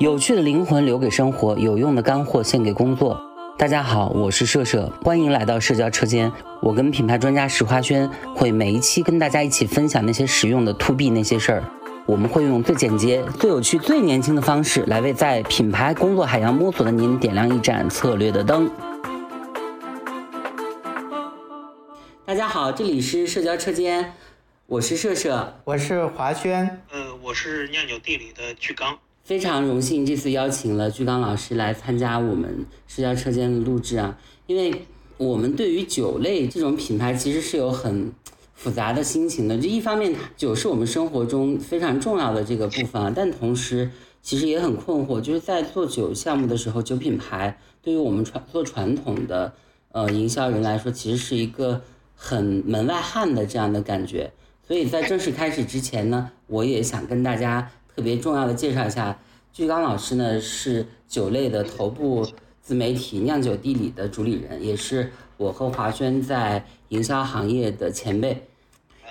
有趣的灵魂留给生活，有用的干货献给工作。大家好，我是社社，欢迎来到社交车间。我跟品牌专家石花轩会每一期跟大家一起分享那些实用的 to B 那些事儿。我们会用最简洁、最有趣、最年轻的方式来为在品牌工作海洋摸索的您点亮一盏策略的灯。大家好，这里是社交车间，我是社社，我是华轩，呃，我是酿酒地里的巨刚。非常荣幸这次邀请了巨刚老师来参加我们社交车间的录制啊，因为我们对于酒类这种品牌其实是有很复杂的心情的。这一方面，酒是我们生活中非常重要的这个部分啊，但同时其实也很困惑，就是在做酒项目的时候，酒品牌对于我们传做传统的呃营销人来说，其实是一个很门外汉的这样的感觉。所以在正式开始之前呢，我也想跟大家。特别重要的介绍一下，巨刚老师呢是酒类的头部自媒体酿酒地理的主理人，也是我和华轩在营销行业的前辈。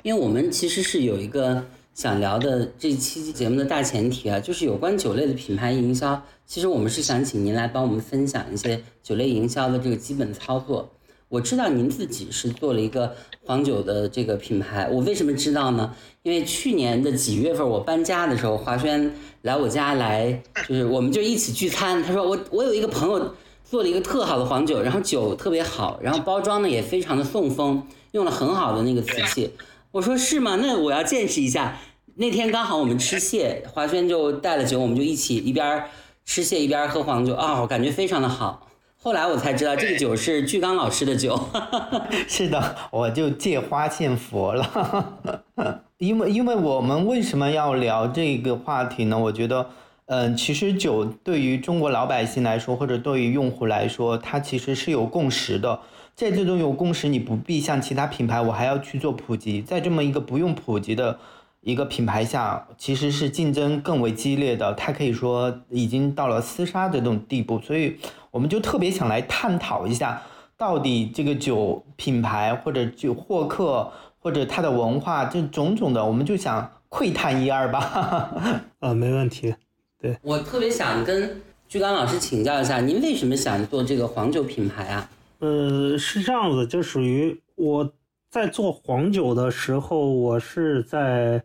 因为我们其实是有一个想聊的这期节目的大前提啊，就是有关酒类的品牌营销。其实我们是想请您来帮我们分享一些酒类营销的这个基本操作。我知道您自己是做了一个黄酒的这个品牌，我为什么知道呢？因为去年的几月份我搬家的时候，华轩来我家来，就是我们就一起聚餐。他说我我有一个朋友做了一个特好的黄酒，然后酒特别好，然后包装呢也非常的送风，用了很好的那个瓷器。我说是吗？那我要见识一下。那天刚好我们吃蟹，华轩就带了酒，我们就一起一边吃蟹一边喝黄酒啊，我感觉非常的好。后来我才知道，这个酒是巨刚老师的酒。是的，我就借花献佛了。因为，因为我们为什么要聊这个话题呢？我觉得，嗯，其实酒对于中国老百姓来说，或者对于用户来说，它其实是有共识的。在这种有共识，你不必像其他品牌，我还要去做普及。在这么一个不用普及的。一个品牌下其实是竞争更为激烈的，它可以说已经到了厮杀的这种地步，所以我们就特别想来探讨一下，到底这个酒品牌或者酒获客或者它的文化这种种的，我们就想窥探一二吧。啊，没问题。对我特别想跟居刚老师请教一下，您为什么想做这个黄酒品牌啊？呃，是这样子，就属于我。在做黄酒的时候，我是在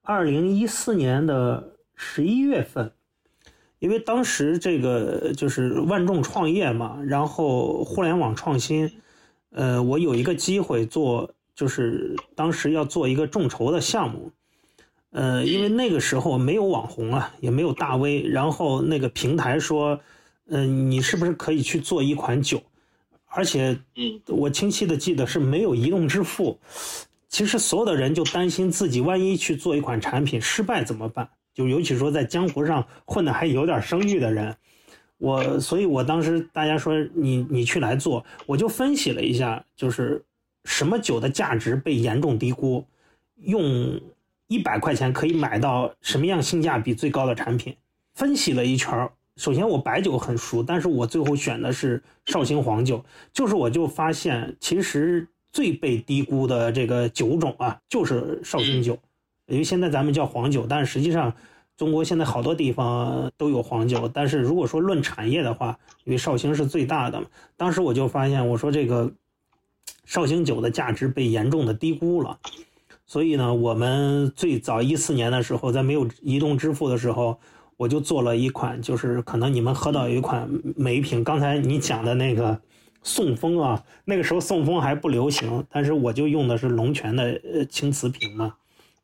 二零一四年的十一月份，因为当时这个就是万众创业嘛，然后互联网创新，呃，我有一个机会做，就是当时要做一个众筹的项目，呃，因为那个时候没有网红啊，也没有大 V，然后那个平台说，嗯，你是不是可以去做一款酒？而且，嗯，我清晰的记得是没有移动支付。其实所有的人就担心自己万一去做一款产品失败怎么办？就尤其说在江湖上混的还有点声誉的人，我，所以我当时大家说你你去来做，我就分析了一下，就是什么酒的价值被严重低估，用一百块钱可以买到什么样性价比最高的产品，分析了一圈首先，我白酒很熟，但是我最后选的是绍兴黄酒，就是我就发现，其实最被低估的这个酒种啊，就是绍兴酒，因为现在咱们叫黄酒，但是实际上，中国现在好多地方都有黄酒，但是如果说论产业的话，因为绍兴是最大的，当时我就发现，我说这个绍兴酒的价值被严重的低估了，所以呢，我们最早一四年的时候，在没有移动支付的时候。我就做了一款，就是可能你们喝到一款美品，刚才你讲的那个宋风啊，那个时候宋风还不流行，但是我就用的是龙泉的呃青瓷瓶嘛，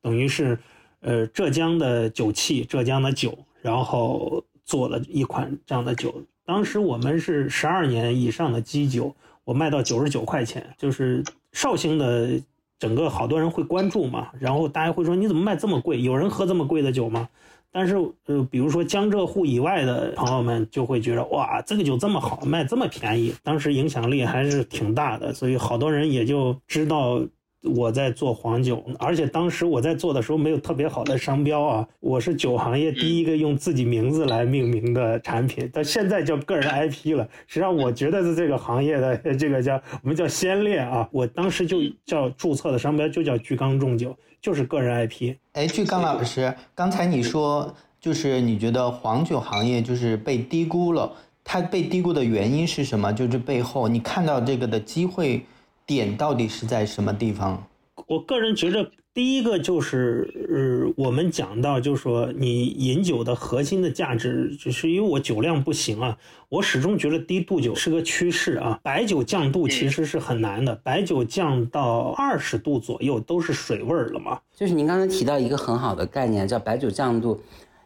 等于是呃浙江的酒器，浙江的酒，然后做了一款这样的酒。当时我们是十二年以上的基酒，我卖到九十九块钱，就是绍兴的整个好多人会关注嘛，然后大家会说你怎么卖这么贵？有人喝这么贵的酒吗？但是，呃，比如说江浙沪以外的朋友们就会觉得，哇，这个酒这么好，卖这么便宜，当时影响力还是挺大的，所以好多人也就知道。我在做黄酒，而且当时我在做的时候没有特别好的商标啊。我是酒行业第一个用自己名字来命名的产品，但现在叫个人 IP 了。实际上，我觉得是这个行业的这个叫我们叫先烈啊。我当时就叫注册的商标就叫巨刚重酒，就是个人 IP。哎，巨刚老师，刚才你说就是你觉得黄酒行业就是被低估了，它被低估的原因是什么？就这背后你看到这个的机会点到底是在什么地方？我个人觉得。第一个就是，呃，我们讲到，就是说，你饮酒的核心的价值，只是因为我酒量不行啊，我始终觉得低度酒是个趋势啊。白酒降度其实是很难的，白酒降到二十度左右都是水味儿了嘛。就是您刚才提到一个很好的概念，叫白酒降度，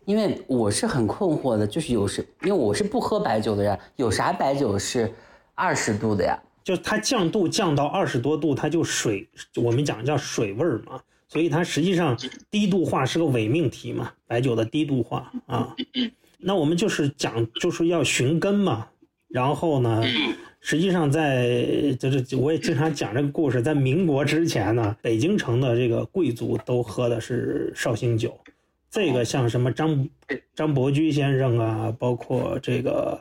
因为我是很困惑的，就是有时，因为我是不喝白酒的人，有啥白酒是二十度的呀？就它降度降到二十多度，它就水，我们讲叫水味儿嘛。所以它实际上低度化是个伪命题嘛，白酒的低度化啊，那我们就是讲就是要寻根嘛，然后呢，实际上在就是我也经常讲这个故事，在民国之前呢，北京城的这个贵族都喝的是绍兴酒，这个像什么张张伯驹先生啊，包括这个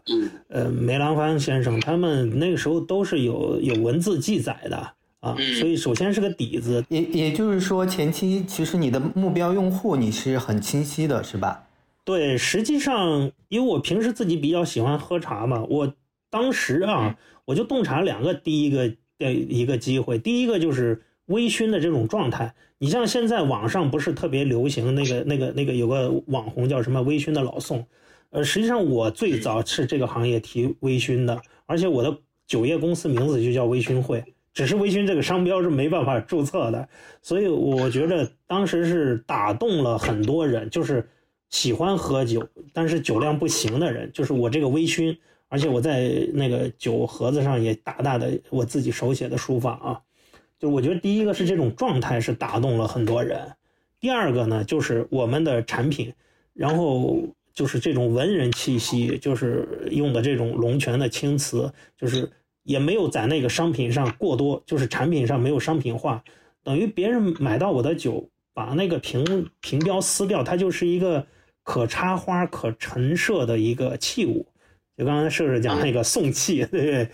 呃梅兰芳先生，他们那个时候都是有有文字记载的。啊，所以首先是个底子，也也就是说，前期其实你的目标用户你是很清晰的，是吧？对，实际上，因为我平时自己比较喜欢喝茶嘛，我当时啊，我就洞察两个，第一个的一个机会，第一个就是微醺的这种状态。你像现在网上不是特别流行那个那个那个有个网红叫什么微醺的老宋，呃，实际上我最早是这个行业提微醺的，而且我的酒业公司名字就叫微醺会。只是微醺这个商标是没办法注册的，所以我觉得当时是打动了很多人，就是喜欢喝酒但是酒量不行的人，就是我这个微醺，而且我在那个酒盒子上也大大的我自己手写的书法啊，就我觉得第一个是这种状态是打动了很多人，第二个呢就是我们的产品，然后就是这种文人气息，就是用的这种龙泉的青瓷，就是。也没有在那个商品上过多，就是产品上没有商品化，等于别人买到我的酒，把那个瓶瓶标撕掉，它就是一个可插花、可陈设的一个器物。就刚才摄摄讲那个送气，对，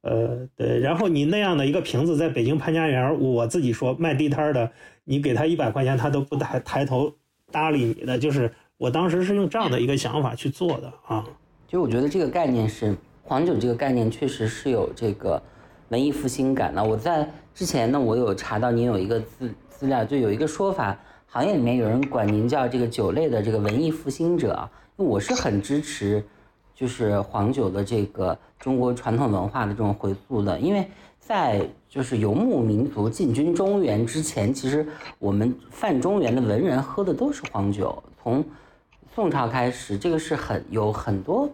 呃，对。然后你那样的一个瓶子，在北京潘家园，我自己说卖地摊的，你给他一百块钱，他都不抬抬头搭理你的。就是我当时是用这样的一个想法去做的啊。就我觉得这个概念是。黄酒这个概念确实是有这个文艺复兴感的。我在之前呢，我有查到您有一个资资料，就有一个说法，行业里面有人管您叫这个酒类的这个文艺复兴者。我是很支持，就是黄酒的这个中国传统文化的这种回溯的，因为在就是游牧民族进军中原之前，其实我们泛中原的文人喝的都是黄酒。从宋朝开始，这个是很有很多。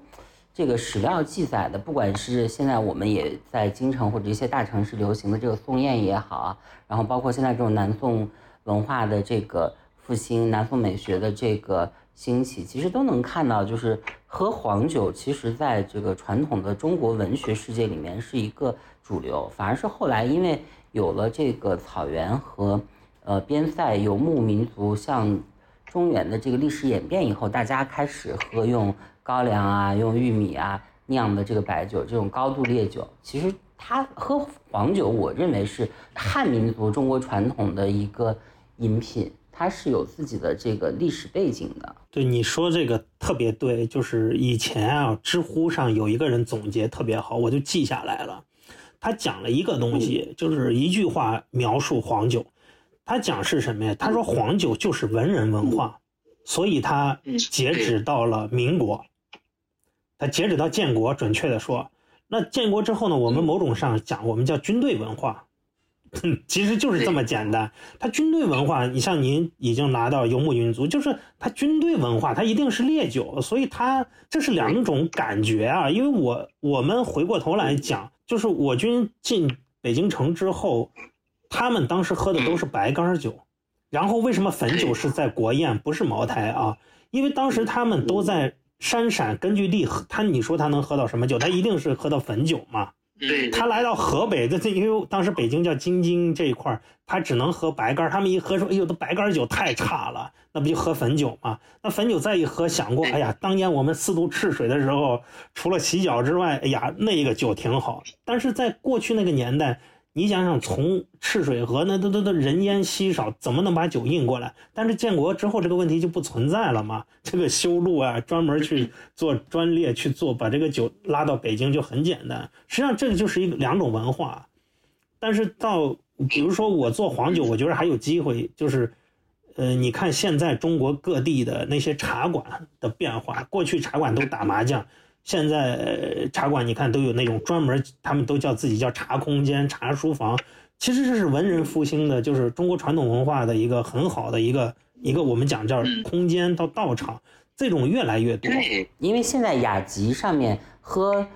这个史料记载的，不管是现在我们也在京城或者一些大城市流行的这个宋宴也好啊，然后包括现在这种南宋文化的这个复兴、南宋美学的这个兴起，其实都能看到，就是喝黄酒，其实在这个传统的中国文学世界里面是一个主流，反而是后来因为有了这个草原和呃边塞游牧民族向中原的这个历史演变以后，大家开始喝用。高粱啊，用玉米啊酿的这个白酒，这种高度烈酒，其实它喝黄酒，我认为是汉民族中国传统的一个饮品，它是有自己的这个历史背景的。对你说这个特别对，就是以前啊，知乎上有一个人总结特别好，我就记下来了。他讲了一个东西，就是一句话描述黄酒。他讲是什么呀？他说黄酒就是文人文化，所以他截止到了民国。它截止到建国，准确的说，那建国之后呢？我们某种上讲，我们叫军队文化，其实就是这么简单。他军队文化，你像您已经拿到游牧民族，就是他军队文化，他一定是烈酒，所以他这是两种感觉啊。因为我我们回过头来讲，就是我军进北京城之后，他们当时喝的都是白干酒，然后为什么汾酒是在国宴，不是茅台啊？因为当时他们都在。山陕根据地喝他，你说他能喝到什么酒？他一定是喝到汾酒嘛？对。他来到河北，这这因为当时北京叫京津这一块他只能喝白干他们一喝说：“哎呦，这白干酒太差了，那不就喝汾酒吗？”那汾酒再一喝，想过，哎呀，当年我们四渡赤水的时候，除了洗脚之外，哎呀，那个酒挺好。但是在过去那个年代，你想想，从赤水河那都都都人烟稀少，怎么能把酒运过来？但是建国之后，这个问题就不存在了嘛。这个修路啊，专门去做专列去做，把这个酒拉到北京就很简单。实际上，这个就是一个两种文化。但是到比如说我做黄酒，我觉得还有机会，就是，呃，你看现在中国各地的那些茶馆的变化，过去茶馆都打麻将。现在茶馆你看都有那种专门，他们都叫自己叫茶空间、茶书房。其实这是文人复兴的，就是中国传统文化的一个很好的一个一个我们讲叫空间到道场，这种越来越多。对，因为现在雅集上面喝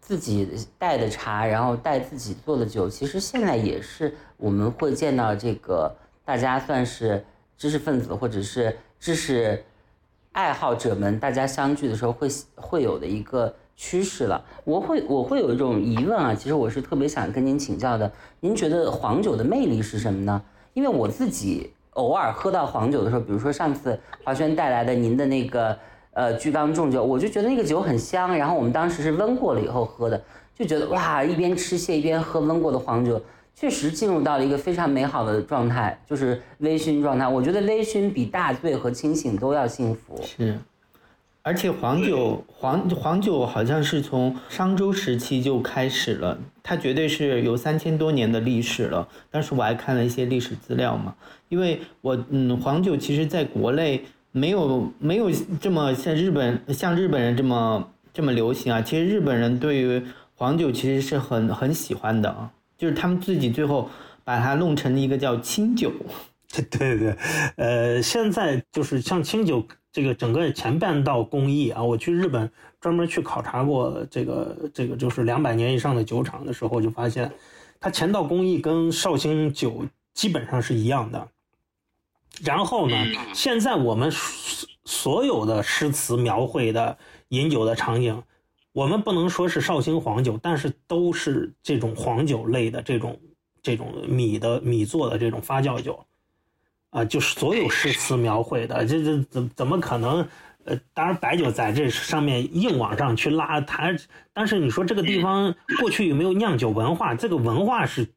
自己带的茶，然后带自己做的酒，其实现在也是我们会见到这个大家算是知识分子或者是知识。爱好者们，大家相聚的时候会会有的一个趋势了。我会我会有一种疑问啊，其实我是特别想跟您请教的。您觉得黄酒的魅力是什么呢？因为我自己偶尔喝到黄酒的时候，比如说上次华轩带来的您的那个呃巨缸重酒，我就觉得那个酒很香。然后我们当时是温过了以后喝的，就觉得哇，一边吃蟹一边喝温过的黄酒。确实进入到了一个非常美好的状态，就是微醺状态。我觉得微醺比大醉和清醒都要幸福。是，而且黄酒黄黄酒好像是从商周时期就开始了，它绝对是有三千多年的历史了。当时我还看了一些历史资料嘛，因为我嗯，黄酒其实在国内没有没有这么像日本像日本人这么这么流行啊。其实日本人对于黄酒其实是很很喜欢的啊。就是他们自己最后把它弄成了一个叫清酒，对对对，呃，现在就是像清酒这个整个前半道工艺啊，我去日本专门去考察过这个这个就是两百年以上的酒厂的时候，就发现它前道工艺跟绍兴酒基本上是一样的。然后呢，现在我们所有的诗词描绘的饮酒的场景。我们不能说是绍兴黄酒，但是都是这种黄酒类的这种这种米的米做的这种发酵酒，啊，就是所有诗词描绘的，这这怎怎么可能？呃，当然白酒在这上面硬往上去拉它，但是你说这个地方过去有没有酿酒文化？这个文化是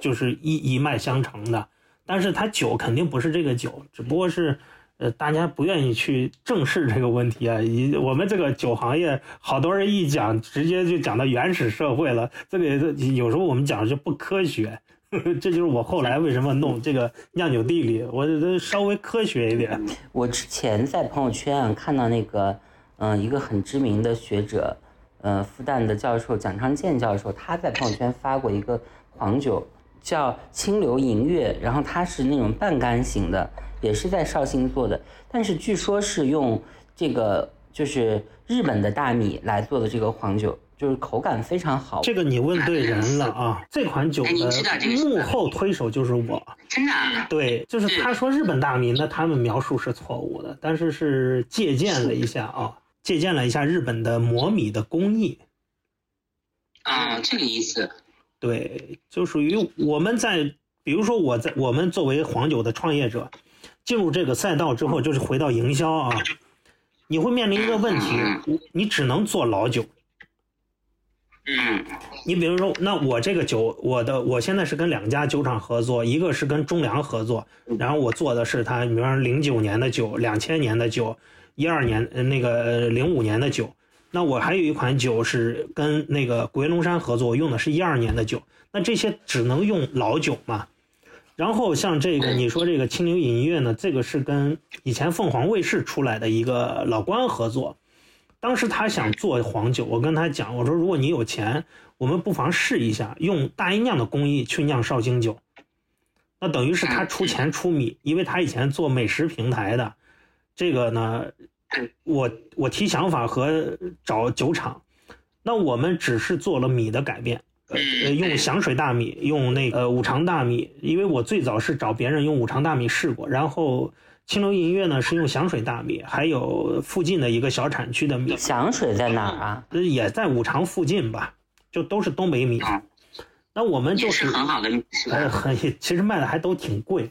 就是一一脉相承的，但是它酒肯定不是这个酒，只不过是。呃，大家不愿意去正视这个问题啊！以我们这个酒行业，好多人一讲，直接就讲到原始社会了。这个有时候我们讲就不科学，这就是我后来为什么弄这个酿酒地里，我稍微科学一点。我之前在朋友圈看到那个，嗯，一个很知名的学者，呃，复旦的教授蒋昌建教授，他在朋友圈发过一个黄酒，叫清流银月，然后它是那种半干型的。也是在绍兴做的，但是据说是用这个就是日本的大米来做的这个黄酒，就是口感非常好。这个你问对人了啊！这款酒的幕后推手就是我。真的？对，就是他说日本大米，那他们描述是错误的，但是是借鉴了一下啊，借鉴了一下日本的磨米的工艺。啊，这个意思。对，就属于我们在，比如说我在我们作为黄酒的创业者。进入这个赛道之后，就是回到营销啊，你会面临一个问题，你只能做老酒。嗯，你比如说，那我这个酒，我的我现在是跟两家酒厂合作，一个是跟中粮合作，然后我做的是它，比方说零九年的酒、两千年的酒、一二年那个零五年的酒，那我还有一款酒是跟那个鬼龙山合作，用的是一二年的酒，那这些只能用老酒嘛。然后像这个你说这个清流饮乐呢，这个是跟以前凤凰卫视出来的一个老官合作，当时他想做黄酒，我跟他讲，我说如果你有钱，我们不妨试一下用大吟酿的工艺去酿绍兴酒，那等于是他出钱出米，因为他以前做美食平台的，这个呢，我我提想法和找酒厂，那我们只是做了米的改变。呃，用响水大米，用那个五常大米，因为我最早是找别人用五常大米试过，然后青楼银月呢是用响水大米，还有附近的一个小产区的米。响水在哪儿啊？也在五常附近吧，就都是东北米。那我们就是很好的，呃，很 其实卖的还都挺贵。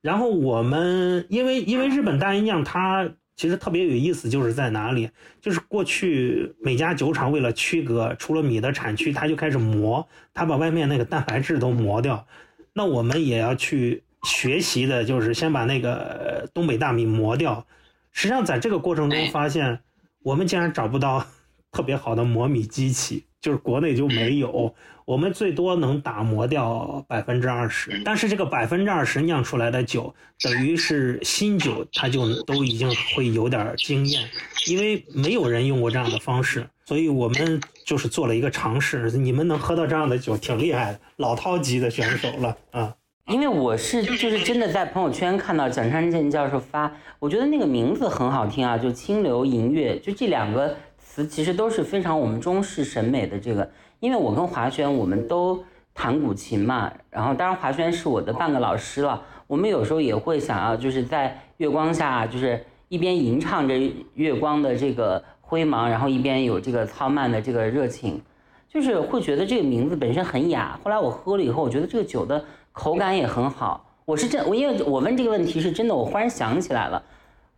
然后我们因为因为日本大吟酿它。其实特别有意思，就是在哪里？就是过去每家酒厂为了区隔，除了米的产区，他就开始磨，他把外面那个蛋白质都磨掉。那我们也要去学习的，就是先把那个东北大米磨掉。实际上，在这个过程中发现，我们竟然找不到特别好的磨米机器，就是国内就没有。我们最多能打磨掉百分之二十，但是这个百分之二十酿出来的酒，等于是新酒，它就都已经会有点经验，因为没有人用过这样的方式，所以我们就是做了一个尝试。你们能喝到这样的酒，挺厉害的，老饕级的选手了啊！因为我是就是真的在朋友圈看到蒋山建教授发，我觉得那个名字很好听啊，就清流银月，就这两个词其实都是非常我们中式审美的这个。因为我跟华轩，我们都弹古琴嘛，然后当然华轩是我的半个老师了。我们有时候也会想要，就是在月光下，就是一边吟唱着月光的这个辉芒，然后一边有这个操慢的这个热情，就是会觉得这个名字本身很雅。后来我喝了以后，我觉得这个酒的口感也很好。我是真，我因为我问这个问题是真的，我忽然想起来了。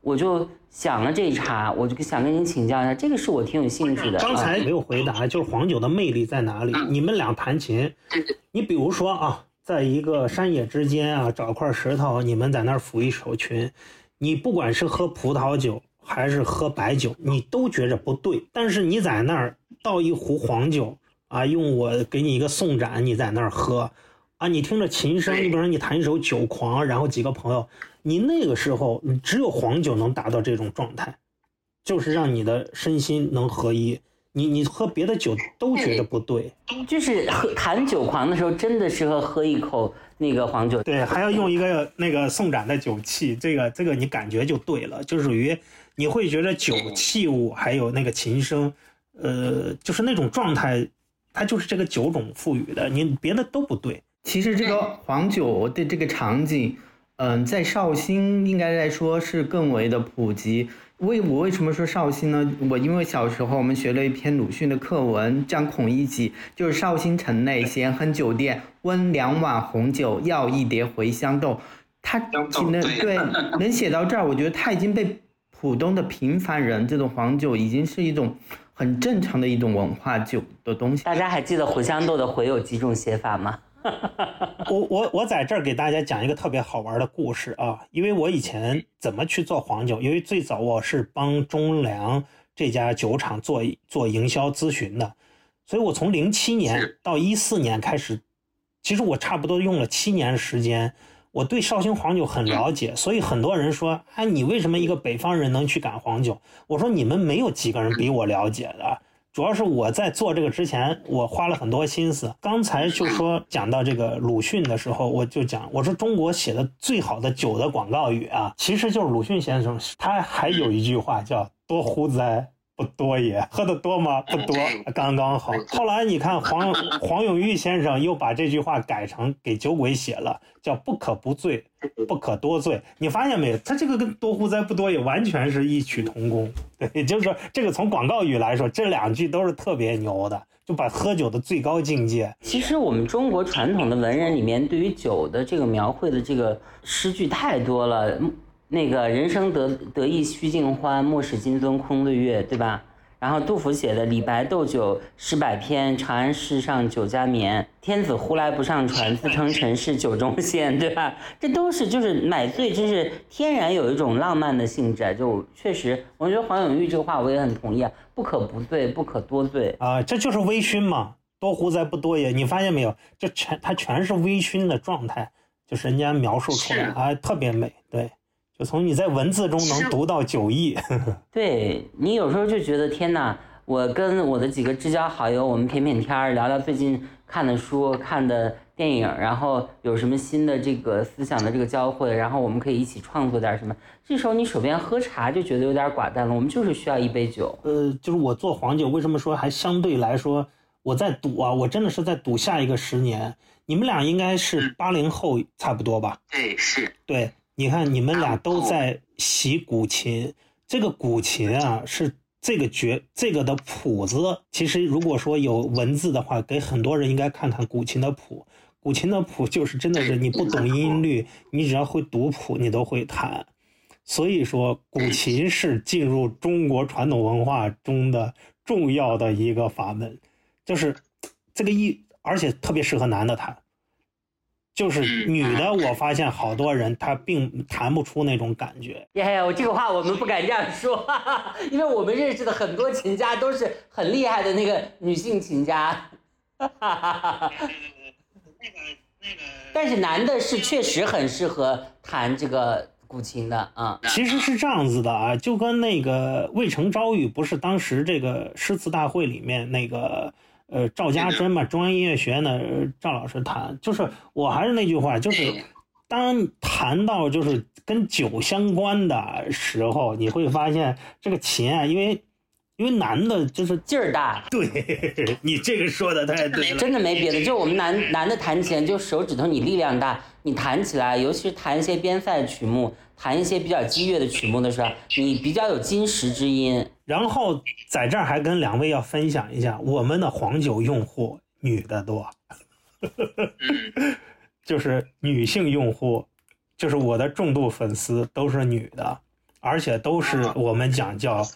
我就想了这一茬，我就想跟您请教一下，这个是我挺有兴趣的。刚才没有回答，就是黄酒的魅力在哪里？你们俩弹琴，你比如说啊，在一个山野之间啊，找块石头，你们在那儿抚一首琴，你不管是喝葡萄酒还是喝白酒，你都觉着不对。但是你在那儿倒一壶黄酒啊，用我给你一个送盏，你在那儿喝。啊，你听着琴声，你比如说你弹一首《酒狂》，然后几个朋友，你那个时候，你只有黄酒能达到这种状态，就是让你的身心能合一。你你喝别的酒都觉得不对，就是喝弹《酒狂》的时候，真的适合喝一口那个黄酒。对，还要用一个那个送盏的酒器，这个这个你感觉就对了，就属于你会觉得酒器物还有那个琴声，呃，就是那种状态，它就是这个酒种赋予的，你别的都不对。其实这个黄酒的这个场景，嗯，在绍兴应该来说是更为的普及。为我为什么说绍兴呢？我因为小时候我们学了一篇鲁迅的课文，讲孔乙己，就是绍兴城内咸亨酒店，温两碗红酒，要一碟茴香豆。他能对能写到这儿，我觉得他已经被普通的平凡人这种黄酒已经是一种很正常的一种文化酒的东西。大家还记得茴香豆的茴有几种写法吗？我我我在这儿给大家讲一个特别好玩的故事啊，因为我以前怎么去做黄酒，因为最早我是帮中粮这家酒厂做做营销咨询的，所以我从零七年到一四年开始，其实我差不多用了七年时间，我对绍兴黄酒很了解，所以很多人说，哎，你为什么一个北方人能去赶黄酒？我说你们没有几个人比我了解的。主要是我在做这个之前，我花了很多心思。刚才就说讲到这个鲁迅的时候，我就讲，我说中国写的最好的酒的广告语啊，其实就是鲁迅先生。他还有一句话叫“多乎哉”。不多也，喝的多吗？不多，刚刚好。后来你看黄 黄永玉先生又把这句话改成给酒鬼写了，叫“不可不醉，不可多醉”。你发现没有？他这个跟“多乎哉”“不多也”完全是异曲同工。对，就是说这个从广告语来说，这两句都是特别牛的，就把喝酒的最高境界。其实我们中国传统的文人里面，对于酒的这个描绘的这个诗句太多了。那个人生得得意须尽欢，莫使金樽空对月，对吧？然后杜甫写的“李白斗酒诗百篇，长安市上酒家眠。天子呼来不上船，自称臣是酒中仙”，对吧？这都是就是买醉，真是天然有一种浪漫的性质。就确实，我觉得黄永玉这个话我也很同意啊，“不可不醉，不可多醉”啊，这就是微醺嘛，“多胡哉，不多也”。你发现没有？这全它全是微醺的状态，就是人家描述出来啊，特别美，对。就从你在文字中能读到酒意，对你有时候就觉得天哪！我跟我的几个至交好友，我们谝谝天儿，聊聊最近看的书、看的电影，然后有什么新的这个思想的这个交汇，然后我们可以一起创作点什么。这时候你手边喝茶就觉得有点寡淡了，我们就是需要一杯酒。呃，就是我做黄酒，为什么说还相对来说我在赌啊？我真的是在赌下一个十年。你们俩应该是八零后差不多吧？对，是对。你看，你们俩都在习古琴，这个古琴啊，是这个绝这个的谱子。其实如果说有文字的话，给很多人应该看看古琴的谱。古琴的谱就是真的是你不懂音律，你只要会读谱，你都会弹。所以说，古琴是进入中国传统文化中的重要的一个法门，就是这个一，而且特别适合男的弹。就是女的，我发现好多人她并弹不出那种感觉。耶，我这个话我们不敢这样说，哈哈，因为我们认识的很多琴家都是很厉害的那个女性琴家。哈哈哈哈哈。那个那个。但是男的是确实很适合弹这个古琴的啊。其实是这样子的啊，就跟那个《渭城朝雨》不是当时这个诗词大会里面那个。呃，赵家珍嘛，中央音乐学院的赵老师弹，就是我还是那句话，就是当谈到就是跟酒相关的时候，你会发现这个琴啊，因为因为男的就是劲儿大。对 你这个说的太对了，真的没别的，就是我们男男的弹琴，就手指头你力量大，你弹起来，尤其是弹一些边塞曲目，弹一些比较激越的曲目的时候，你比较有金石之音。然后在这儿还跟两位要分享一下，我们的黄酒用户女的多，就是女性用户，就是我的重度粉丝都是女的，而且都是我们讲叫，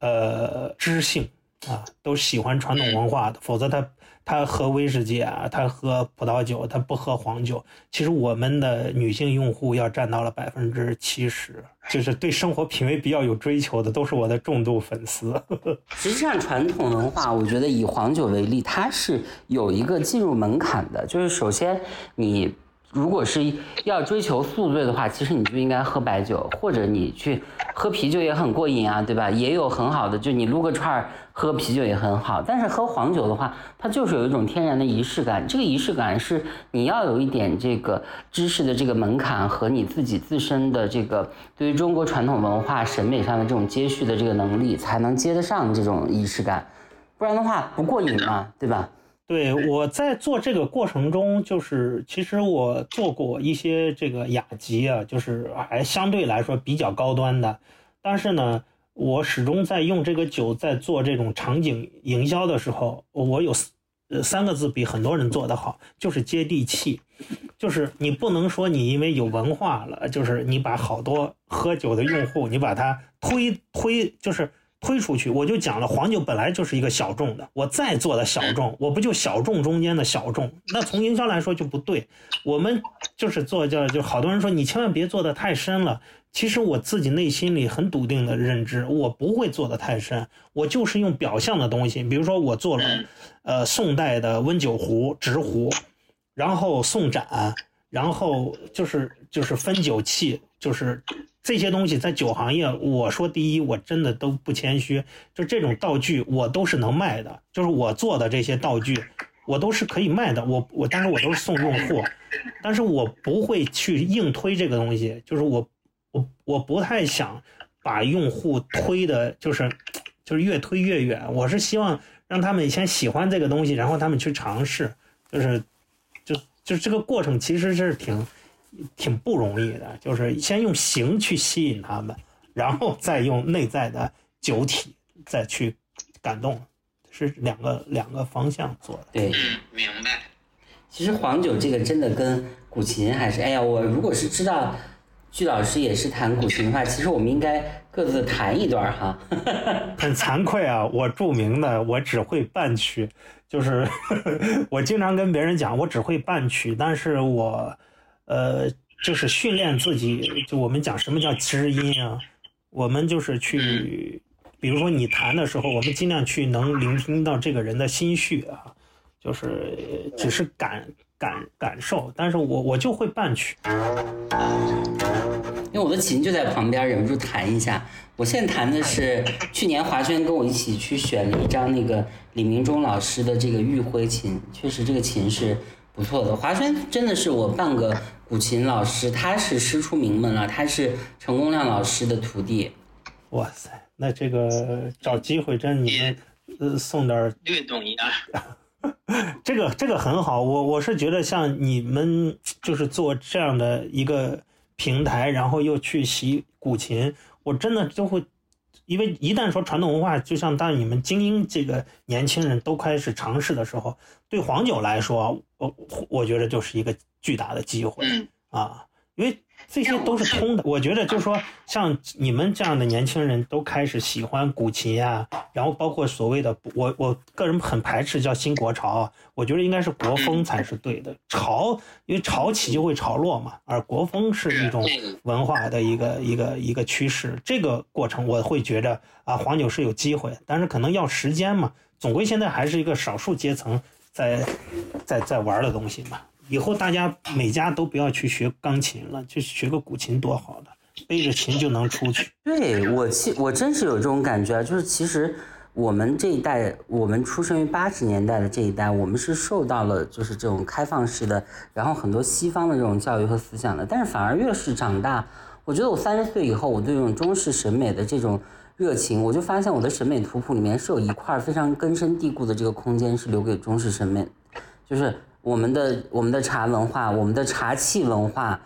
呃，知性啊，都喜欢传统文化的，否则他。他喝威士忌啊，他喝葡萄酒，他不喝黄酒。其实我们的女性用户要占到了百分之七十，就是对生活品味比较有追求的，都是我的重度粉丝。实际上，传统文化，我觉得以黄酒为例，它是有一个进入门槛的，就是首先你。如果是要追求宿醉的话，其实你就应该喝白酒，或者你去喝啤酒也很过瘾啊，对吧？也有很好的，就你撸个串儿喝啤酒也很好。但是喝黄酒的话，它就是有一种天然的仪式感。这个仪式感是你要有一点这个知识的这个门槛和你自己自身的这个对于中国传统文化审美上的这种接续的这个能力，才能接得上这种仪式感，不然的话不过瘾嘛，对吧？对，我在做这个过程中，就是其实我做过一些这个雅集啊，就是还相对来说比较高端的，但是呢，我始终在用这个酒在做这种场景营销的时候，我有呃三个字比很多人做得好，就是接地气，就是你不能说你因为有文化了，就是你把好多喝酒的用户，你把它推推就是。推出去，我就讲了，黄酒本来就是一个小众的，我再做的小众，我不就小众中间的小众？那从营销来说就不对。我们就是做叫，就好多人说你千万别做的太深了。其实我自己内心里很笃定的认知，我不会做的太深，我就是用表象的东西，比如说我做了，呃，宋代的温酒壶、直壶，然后宋盏，然后就是就是分酒器，就是。这些东西在酒行业，我说第一，我真的都不谦虚，就这种道具我都是能卖的，就是我做的这些道具，我都是可以卖的。我我，但是我都是送用户，但是我不会去硬推这个东西，就是我我我不太想把用户推的，就是就是越推越远。我是希望让他们先喜欢这个东西，然后他们去尝试，就是就就这个过程其实是挺。挺不容易的，就是先用形去吸引他们，然后再用内在的酒体再去感动，是两个两个方向做的。对，明白。其实黄酒这个真的跟古琴还是，哎呀，我如果是知道鞠老师也是弹古琴的话，其实我们应该各自弹一段哈。很惭愧啊，我著名的我只会半曲，就是 我经常跟别人讲我只会半曲，但是我。呃，就是训练自己，就我们讲什么叫知音啊？我们就是去，比如说你弹的时候，我们尽量去能聆听到这个人的心绪啊，就是只是感感感受。但是我我就会伴曲，因为我的琴就在旁边，忍不住弹一下。我现在弹的是去年华轩跟我一起去选了一张那个李明忠老师的这个玉辉琴，确实这个琴是。不错的，华轩真的是我半个古琴老师，他是师出名门了，他是陈功亮老师的徒弟。哇塞，那这个找机会真你们呃送点略懂 一二。这个这个很好，我我是觉得像你们就是做这样的一个平台，然后又去习古琴，我真的就会。因为一旦说传统文化，就像当你们精英这个年轻人都开始尝试的时候，对黄酒来说，我我觉得就是一个巨大的机会啊！因为这些都是通的。我觉得就是说，像你们这样的年轻人都开始喜欢古琴呀，然后包括所谓的我我个人很排斥叫新国潮，我觉得应该是国风才是对的。潮，因为潮起就会潮落嘛，而国风是一种文化的一个一个一个趋势。这个过程我会觉得啊，黄酒是有机会，但是可能要时间嘛。总归现在还是一个少数阶层在在在玩的东西嘛。以后大家每家都不要去学钢琴了，就学个古琴多好的，背着琴就能出去。对我，其我真是有这种感觉，就是其实我们这一代，我们出生于八十年代的这一代，我们是受到了就是这种开放式的，然后很多西方的这种教育和思想的。但是反而越是长大，我觉得我三十岁以后，我对这种中式审美的这种热情，我就发现我的审美图谱里面是有一块非常根深蒂固的这个空间是留给中式审美，就是。我们的我们的茶文化，我们的茶器文化，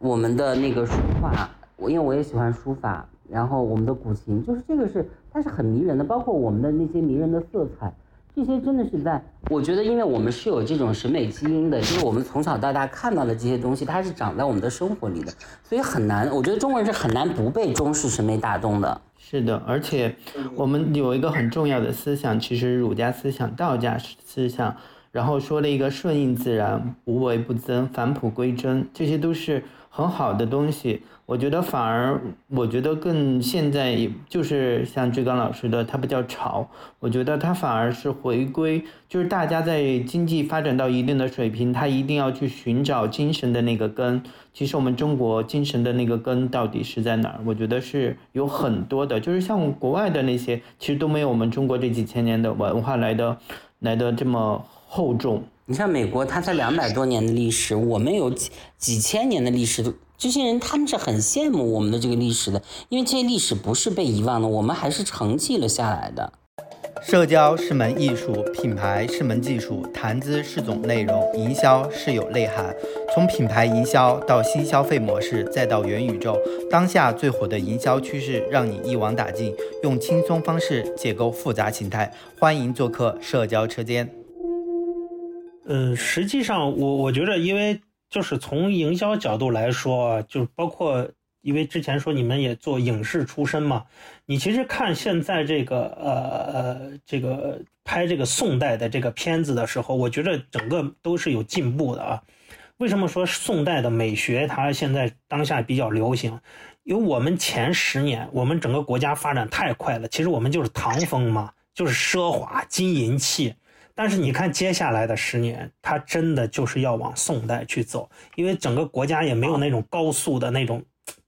我们的那个书画，我因为我也喜欢书法，然后我们的古琴，就是这个是它是很迷人的，包括我们的那些迷人的色彩，这些真的是在，我觉得因为我们是有这种审美基因的，就是我们从小到大看到的这些东西，它是长在我们的生活里的，所以很难，我觉得中国人是很难不被中式审美打动的。是的，而且我们有一个很重要的思想，其实儒家思想、道家思想。然后说了一个顺应自然，无为不增，返璞归真，这些都是很好的东西。我觉得反而，我觉得更现在也就是像志刚老师的，他不叫潮，我觉得他反而是回归，就是大家在经济发展到一定的水平，他一定要去寻找精神的那个根。其实我们中国精神的那个根到底是在哪儿？我觉得是有很多的，就是像国外的那些，其实都没有我们中国这几千年的文化来的来的这么。厚重，你像美国，它才两百多年的历史，我们有几几千年的历史，这些人他们是很羡慕我们的这个历史的，因为这些历史不是被遗忘的，我们还是承继了下来的。社交是门艺术，品牌是门技术，谈资是种内容，营销是有内涵。从品牌营销到新消费模式，再到元宇宙，当下最火的营销趋势，让你一网打尽，用轻松方式解构复杂形态。欢迎做客社交车间。嗯，实际上我我觉得，因为就是从营销角度来说，就是包括因为之前说你们也做影视出身嘛，你其实看现在这个呃呃这个拍这个宋代的这个片子的时候，我觉得整个都是有进步的啊。为什么说宋代的美学它现在当下比较流行？因为我们前十年我们整个国家发展太快了，其实我们就是唐风嘛，就是奢华金银器。但是你看接下来的十年，它真的就是要往宋代去走，因为整个国家也没有那种高速的那种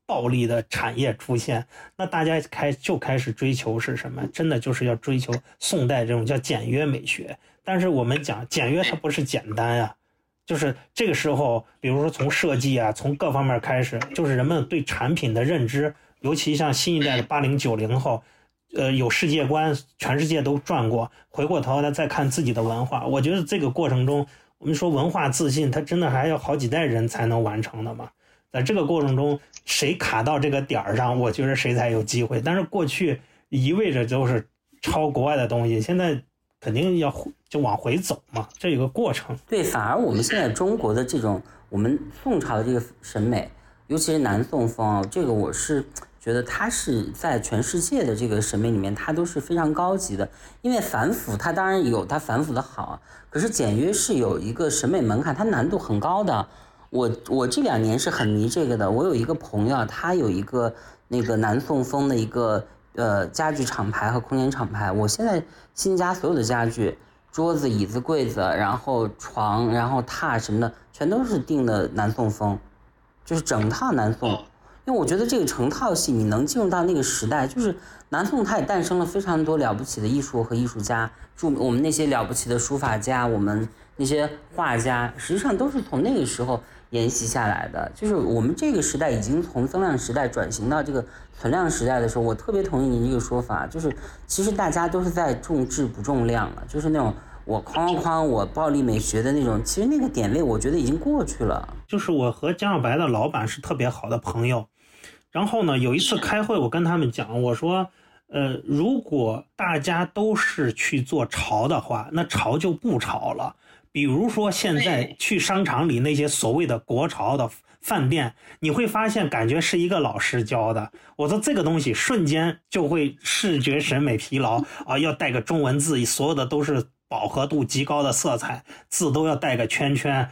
暴利的产业出现，那大家开就开始追求是什么？真的就是要追求宋代这种叫简约美学。但是我们讲简约，它不是简单啊，就是这个时候，比如说从设计啊，从各方面开始，就是人们对产品的认知，尤其像新一代的八零九零后。呃，有世界观，全世界都转过，回过头来再看自己的文化，我觉得这个过程中，我们说文化自信，它真的还要好几代人才能完成的嘛。在这个过程中，谁卡到这个点儿上，我觉得谁才有机会。但是过去一味着就是抄国外的东西，现在肯定要就往回走嘛，这有个过程。对，反而我们现在中国的这种，我们宋朝的这个审美，尤其是南宋风，这个我是。觉得它是在全世界的这个审美里面，它都是非常高级的。因为反腐，它当然有它反腐的好，可是简约是有一个审美门槛，它难度很高的。我我这两年是很迷这个的。我有一个朋友，他有一个那个南宋风的一个呃家具厂牌和空间厂牌。我现在新家所有的家具，桌子、椅子、柜子，然后床、然后榻什么的，全都是定的南宋风，就是整套南宋。因为我觉得这个成套戏，你能进入到那个时代，就是南宋，它也诞生了非常多了不起的艺术和艺术家，著我们那些了不起的书法家，我们那些画家，实际上都是从那个时候沿袭下来的。就是我们这个时代已经从增量时代转型到这个存量时代的时候，我特别同意您这个说法，就是其实大家都是在重质不重量了，就是那种我哐哐哐我暴力美学的那种，其实那个点位我觉得已经过去了。就是我和江小白的老板是特别好的朋友。然后呢，有一次开会，我跟他们讲，我说，呃，如果大家都是去做潮的话，那潮就不潮了。比如说现在去商场里那些所谓的国潮的饭店，你会发现感觉是一个老师教的。我说这个东西瞬间就会视觉审美疲劳啊，要带个中文字，所有的都是饱和度极高的色彩，字都要带个圈圈，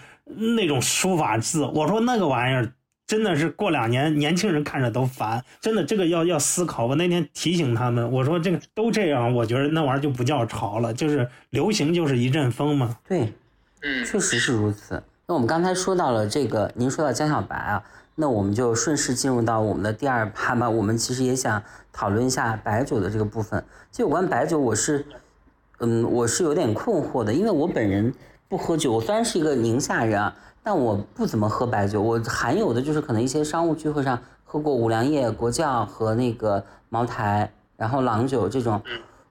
那种书法字。我说那个玩意儿。真的是过两年，年轻人看着都烦。真的，这个要要思考。我那天提醒他们，我说这个都这样，我觉得那玩意儿就不叫潮了，就是流行就是一阵风嘛。对，嗯，确实是如此。那我们刚才说到了这个，您说到江小白啊，那我们就顺势进入到我们的第二趴吧。我们其实也想讨论一下白酒的这个部分。就有关白酒，我是，嗯，我是有点困惑的，因为我本人不喝酒，我虽然是一个宁夏人啊。但我不怎么喝白酒，我含有的就是可能一些商务聚会上喝过五粮液、国窖和那个茅台，然后郎酒这种，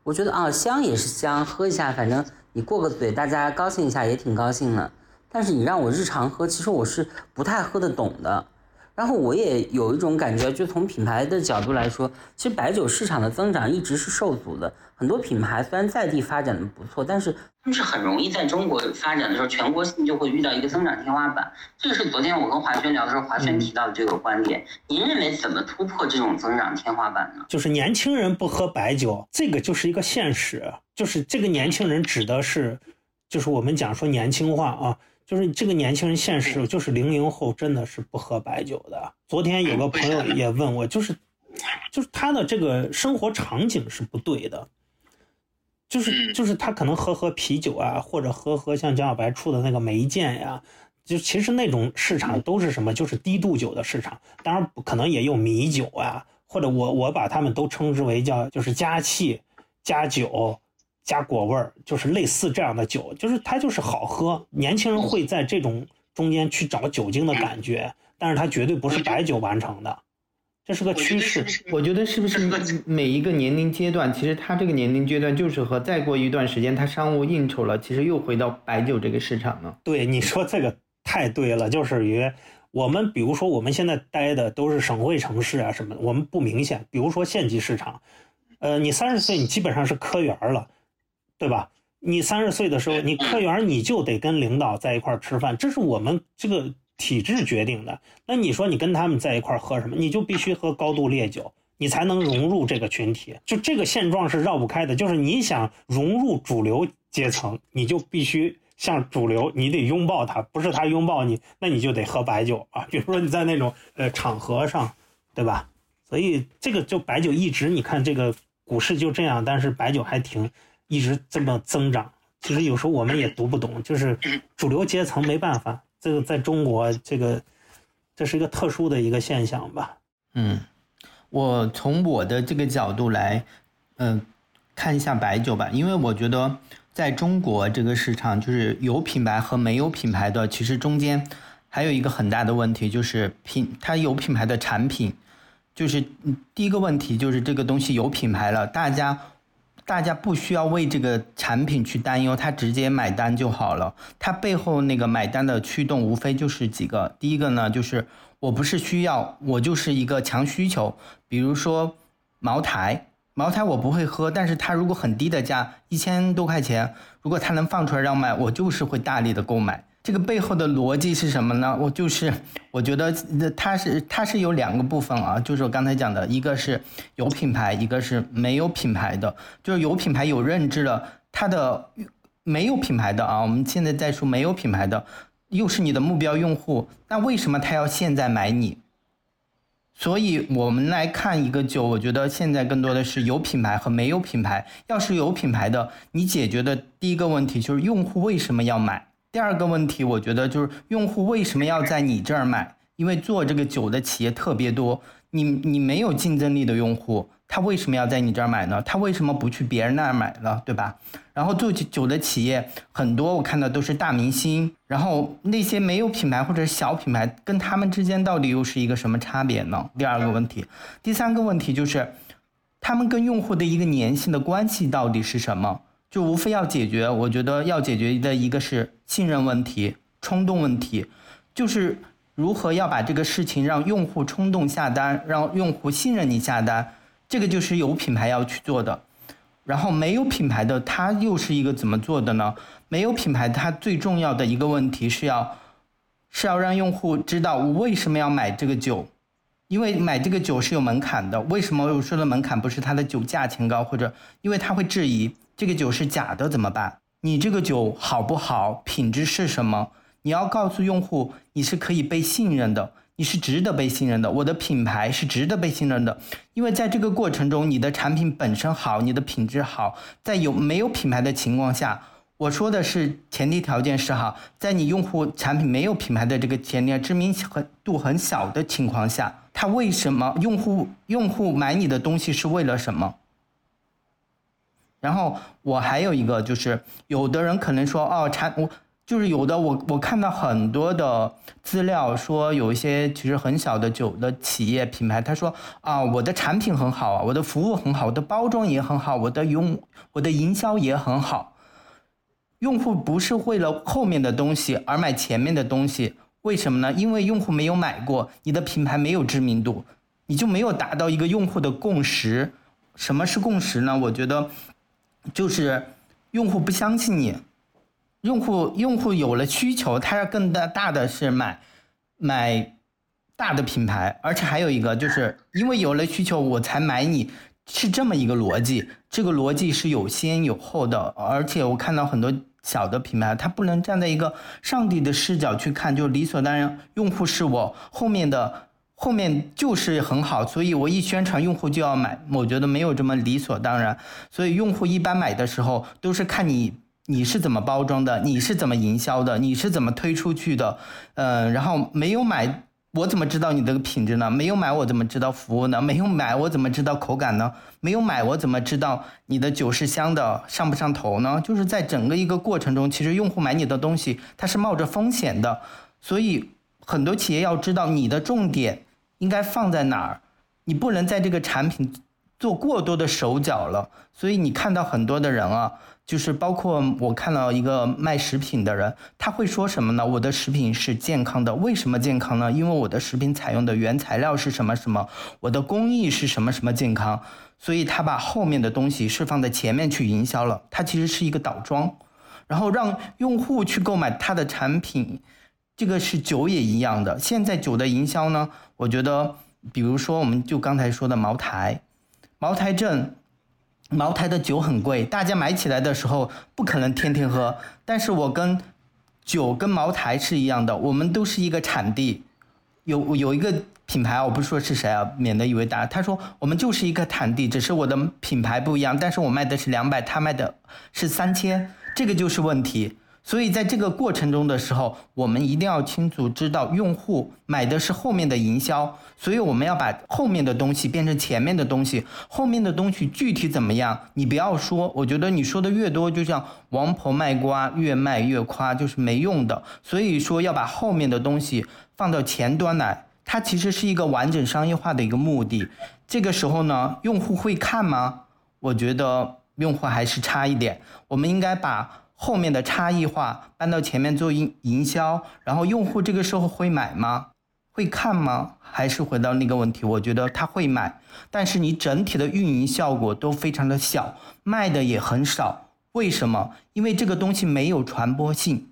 我觉得啊香也是香，喝一下反正你过个嘴，大家高兴一下也挺高兴的。但是你让我日常喝，其实我是不太喝得懂的。然后我也有一种感觉，就从品牌的角度来说，其实白酒市场的增长一直是受阻的。很多品牌虽然在地发展的不错，但是他们是很容易在中国发展的时候，全国性就会遇到一个增长天花板。这个是昨天我跟华轩聊的时候，华轩提到的这个观点。您认为怎么突破这种增长天花板呢？就是年轻人不喝白酒，这个就是一个现实。就是这个年轻人指的是，就是我们讲说年轻化啊。就是这个年轻人现实，就是零零后真的是不喝白酒的。昨天有个朋友也问我，就是，就是他的这个生活场景是不对的，就是就是他可能喝喝啤酒啊，或者喝喝像江小白出的那个梅见呀，就其实那种市场都是什么，就是低度酒的市场。当然可能也有米酒啊，或者我我把他们都称之为叫就是加气加酒。加果味儿，就是类似这样的酒，就是它就是好喝。年轻人会在这种中间去找酒精的感觉，但是它绝对不是白酒完成的，这是个趋势。我觉得是不是每一个年龄阶段，其实他这个年龄阶段就是和再过一段时间他商务应酬了，其实又回到白酒这个市场呢？对，你说这个太对了，就是于我们比如说我们现在待的都是省会城市啊什么的，我们不明显。比如说县级市场，呃，你三十岁你基本上是科员了。对吧？你三十岁的时候，你科员你就得跟领导在一块儿吃饭，这是我们这个体制决定的。那你说你跟他们在一块儿喝什么？你就必须喝高度烈酒，你才能融入这个群体。就这个现状是绕不开的。就是你想融入主流阶层，你就必须像主流，你得拥抱他，不是他拥抱你，那你就得喝白酒啊。比如说你在那种呃场合上，对吧？所以这个就白酒一直你看这个股市就这样，但是白酒还挺。一直这么增长，其实有时候我们也读不懂，就是主流阶层没办法，这个在中国这个这是一个特殊的一个现象吧。嗯，我从我的这个角度来，嗯，看一下白酒吧，因为我觉得在中国这个市场，就是有品牌和没有品牌的，其实中间还有一个很大的问题，就是品它有品牌的产品，就是第一个问题就是这个东西有品牌了，大家。大家不需要为这个产品去担忧，他直接买单就好了。他背后那个买单的驱动，无非就是几个。第一个呢，就是我不是需要，我就是一个强需求。比如说茅台，茅台我不会喝，但是它如果很低的价，一千多块钱，如果它能放出来让卖，我就是会大力的购买。这个背后的逻辑是什么呢？我就是我觉得它是它是有两个部分啊，就是我刚才讲的，一个是有品牌，一个是没有品牌的。就是有品牌有认知的，它的没有品牌的啊，我们现在在说没有品牌的，又是你的目标用户，那为什么他要现在买你？所以我们来看一个酒，我觉得现在更多的是有品牌和没有品牌。要是有品牌的，你解决的第一个问题就是用户为什么要买。第二个问题，我觉得就是用户为什么要在你这儿买？因为做这个酒的企业特别多，你你没有竞争力的用户，他为什么要在你这儿买呢？他为什么不去别人那儿买呢？对吧？然后做酒的企业很多，我看到都是大明星，然后那些没有品牌或者小品牌，跟他们之间到底又是一个什么差别呢？第二个问题，第三个问题就是，他们跟用户的一个粘性的关系到底是什么？就无非要解决，我觉得要解决的一个是信任问题、冲动问题，就是如何要把这个事情让用户冲动下单，让用户信任你下单，这个就是有品牌要去做的。然后没有品牌的，它又是一个怎么做的呢？没有品牌，它最重要的一个问题是要是要让用户知道我为什么要买这个酒，因为买这个酒是有门槛的。为什么我说的门槛不是它的酒价钱高，或者因为他会质疑这个酒是假的怎么办？你这个酒好不好，品质是什么？你要告诉用户你是可以被信任的，你是值得被信任的，我的品牌是值得被信任的。因为在这个过程中，你的产品本身好，你的品质好，在有没有品牌的情况下。我说的是前提条件是哈，在你用户产品没有品牌的这个前提，知名度很小的情况下，他为什么用户用户买你的东西是为了什么？然后我还有一个就是，有的人可能说哦，产我就是有的我我看到很多的资料说有一些其实很小的酒的企业品牌，他说啊，我的产品很好啊，我的服务很好，我的包装也很好，我的用我的营销也很好。用户不是为了后面的东西而买前面的东西，为什么呢？因为用户没有买过，你的品牌没有知名度，你就没有达到一个用户的共识。什么是共识呢？我觉得，就是用户不相信你，用户用户有了需求，他要更大大的是买买大的品牌，而且还有一个就是因为有了需求我才买你。是这么一个逻辑，这个逻辑是有先有后的，而且我看到很多小的品牌，它不能站在一个上帝的视角去看，就理所当然，用户是我后面的，后面就是很好，所以我一宣传用户就要买，我觉得没有这么理所当然，所以用户一般买的时候都是看你你是怎么包装的，你是怎么营销的，你是怎么推出去的，嗯，然后没有买。我怎么知道你的品质呢？没有买我怎么知道服务呢？没有买我怎么知道口感呢？没有买我怎么知道你的酒是香的上不上头呢？就是在整个一个过程中，其实用户买你的东西，他是冒着风险的。所以很多企业要知道你的重点应该放在哪儿，你不能在这个产品做过多的手脚了。所以你看到很多的人啊。就是包括我看到一个卖食品的人，他会说什么呢？我的食品是健康的，为什么健康呢？因为我的食品采用的原材料是什么什么，我的工艺是什么什么健康，所以他把后面的东西是放在前面去营销了。它其实是一个倒装，然后让用户去购买他的产品。这个是酒也一样的。现在酒的营销呢，我觉得，比如说我们就刚才说的茅台，茅台镇。茅台的酒很贵，大家买起来的时候不可能天天喝。但是我跟酒跟茅台是一样的，我们都是一个产地。有有一个品牌，我不说是谁啊，免得以为大。他说我们就是一个产地，只是我的品牌不一样，但是我卖的是两百，他卖的是三千，这个就是问题。所以在这个过程中的时候，我们一定要清楚知道用户买的是后面的营销，所以我们要把后面的东西变成前面的东西。后面的东西具体怎么样，你不要说，我觉得你说的越多，就像王婆卖瓜，越卖越夸，就是没用的。所以说要把后面的东西放到前端来，它其实是一个完整商业化的一个目的。这个时候呢，用户会看吗？我觉得用户还是差一点。我们应该把。后面的差异化搬到前面做营营销，然后用户这个时候会买吗？会看吗？还是回到那个问题，我觉得他会买，但是你整体的运营效果都非常的小，卖的也很少。为什么？因为这个东西没有传播性。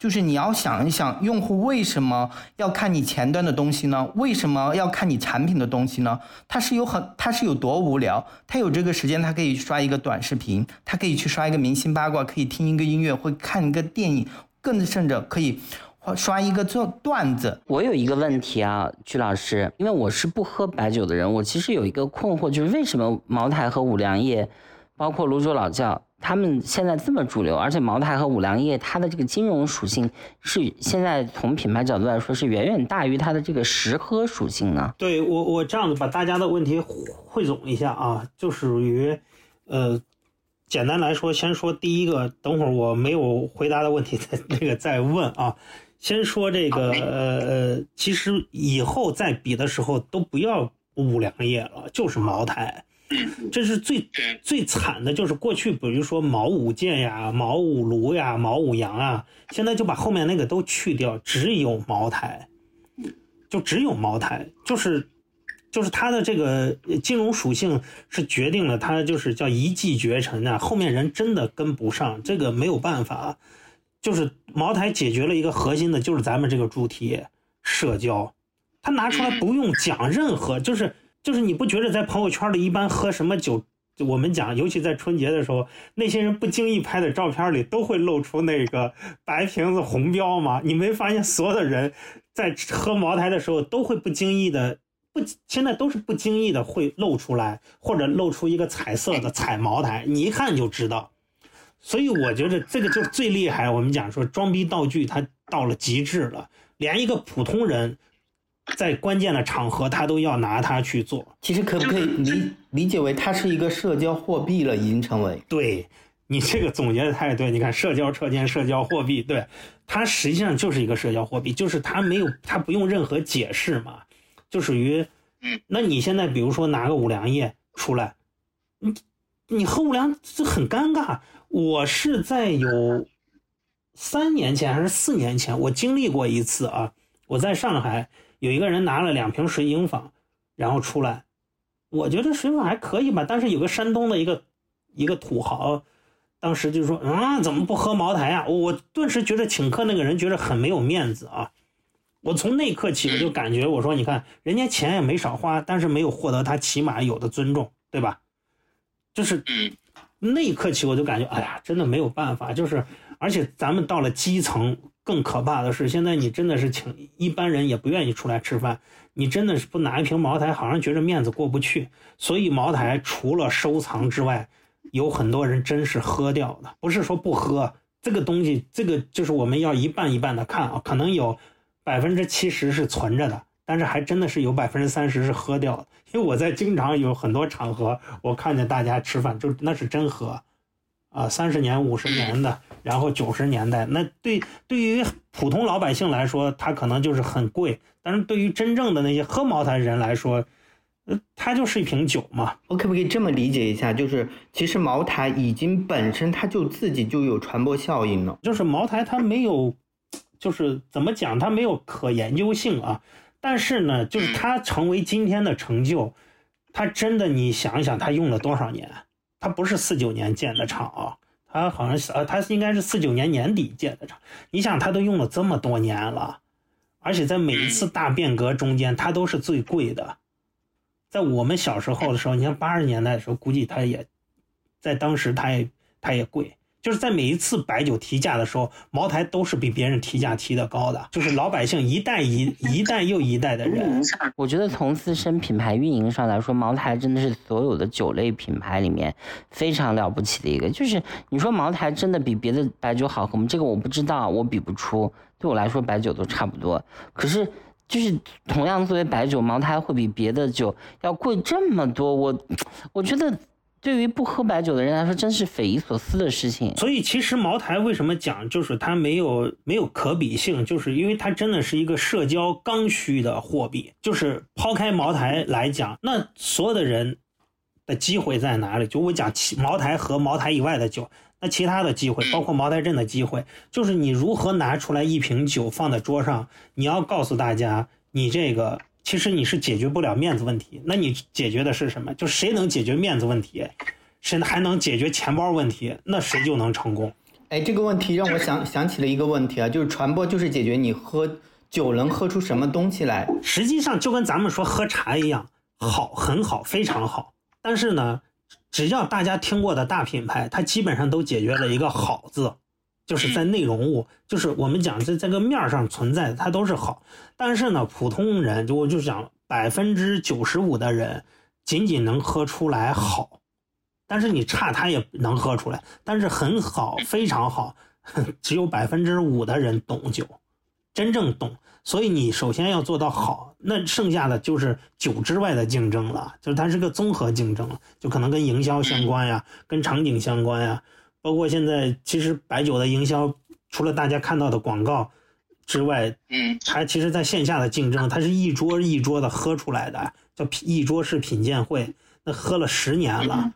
就是你要想一想，用户为什么要看你前端的东西呢？为什么要看你产品的东西呢？他是有很，他是有多无聊？他有这个时间，他可以刷一个短视频，他可以去刷一个明星八卦，可以听一个音乐，会看一个电影，更甚者可以刷一个做段子。我有一个问题啊，曲老师，因为我是不喝白酒的人，我其实有一个困惑，就是为什么茅台和五粮液，包括泸州老窖。他们现在这么主流，而且茅台和五粮液它的这个金融属性是现在从品牌角度来说是远远大于它的这个实喝属性呢。对我，我这样子把大家的问题汇总一下啊，就属于，呃，简单来说，先说第一个，等会儿我没有回答的问题再那个再问啊。先说这个，呃呃，其实以后再比的时候都不要五粮液了，就是茅台。这是最最惨的，就是过去比如说毛五剑呀、毛五卢呀、毛五羊啊，现在就把后面那个都去掉，只有茅台，就只有茅台，就是就是它的这个金融属性是决定了它就是叫一骑绝尘啊，后面人真的跟不上，这个没有办法。就是茅台解决了一个核心的，就是咱们这个主题社交，它拿出来不用讲任何，就是就是你不觉得在朋友圈里一般喝什么酒？我们讲，尤其在春节的时候，那些人不经意拍的照片里都会露出那个白瓶子红标吗？你没发现所有的人在喝茅台的时候都会不经意的不，现在都是不经意的会露出来，或者露出一个彩色的彩茅台，你一看就知道。所以我觉得这个就是最厉害。我们讲说装逼道具，它到了极致了，连一个普通人。在关键的场合，他都要拿它去做。其实可不可以理理解为它是一个社交货币了？已经成为对你这个总结的太对。你看，社交车间、社交货币，对它实际上就是一个社交货币，就是它没有，它不用任何解释嘛，就属于，嗯那你现在比如说拿个五粮液出来，你你喝五粮就很尴尬。我是在有三年前还是四年前，我经历过一次啊，我在上海。有一个人拿了两瓶水井坊，然后出来，我觉得水井坊还可以吧。但是有个山东的一个一个土豪，当时就说啊，怎么不喝茅台啊？我顿时觉得请客那个人觉得很没有面子啊。我从那一刻起我就感觉，我说你看人家钱也没少花，但是没有获得他起码有的尊重，对吧？就是那一刻起我就感觉，哎呀，真的没有办法。就是而且咱们到了基层。更可怕的是，现在你真的是请一般人也不愿意出来吃饭，你真的是不拿一瓶茅台，好像觉得面子过不去。所以茅台除了收藏之外，有很多人真是喝掉的，不是说不喝这个东西，这个就是我们要一半一半的看啊，可能有百分之七十是存着的，但是还真的是有百分之三十是喝掉的。因为我在经常有很多场合，我看见大家吃饭就那是真喝。啊，三十年、五十年的，然后九十年代，那对对于普通老百姓来说，它可能就是很贵；但是对于真正的那些喝茅台人来说，呃，它就是一瓶酒嘛。我可不可以这么理解一下？就是其实茅台已经本身它就自己就有传播效应了。就是茅台它没有，就是怎么讲，它没有可研究性啊。但是呢，就是它成为今天的成就，它真的你想一想，它用了多少年？他不是四九年建的厂啊，他好像是呃，他应该是四九年年底建的厂。你想，他都用了这么多年了，而且在每一次大变革中间，它都是最贵的。在我们小时候的时候，你像八十年代的时候，估计它也在当时它也它也贵。就是在每一次白酒提价的时候，茅台都是比别人提价提的高的。就是老百姓一代一 一代又一代的人，我觉得从自身品牌运营上来说，茅台真的是所有的酒类品牌里面非常了不起的一个。就是你说茅台真的比别的白酒好喝吗？这个我不知道，我比不出。对我来说，白酒都差不多。可是就是同样作为白酒，茅台会比别的酒要贵这么多。我我觉得。对于不喝白酒的人来说，真是匪夷所思的事情。所以，其实茅台为什么讲就是它没有没有可比性，就是因为它真的是一个社交刚需的货币。就是抛开茅台来讲，那所有的人的机会在哪里？就我讲茅台和茅台以外的酒，那其他的机会，包括茅台镇的机会，就是你如何拿出来一瓶酒放在桌上，你要告诉大家，你这个。其实你是解决不了面子问题，那你解决的是什么？就谁能解决面子问题，谁还能解决钱包问题，那谁就能成功。哎，这个问题让我想想起了一个问题啊，就是传播就是解决你喝酒能喝出什么东西来。实际上就跟咱们说喝茶一样，好，很好，非常好。但是呢，只要大家听过的大品牌，它基本上都解决了一个好字。就是在内容物，就是我们讲在这个面上存在，它都是好。但是呢，普通人就我就讲百分之九十五的人，仅仅能喝出来好，但是你差他也能喝出来。但是很好，非常好，只有百分之五的人懂酒，真正懂。所以你首先要做到好，那剩下的就是酒之外的竞争了，就是它是个综合竞争了，就可能跟营销相关呀，跟场景相关呀。包括现在，其实白酒的营销，除了大家看到的广告之外，嗯，它其实在线下的竞争，它是一桌一桌的喝出来的，叫一桌式品鉴会，那喝了十年了，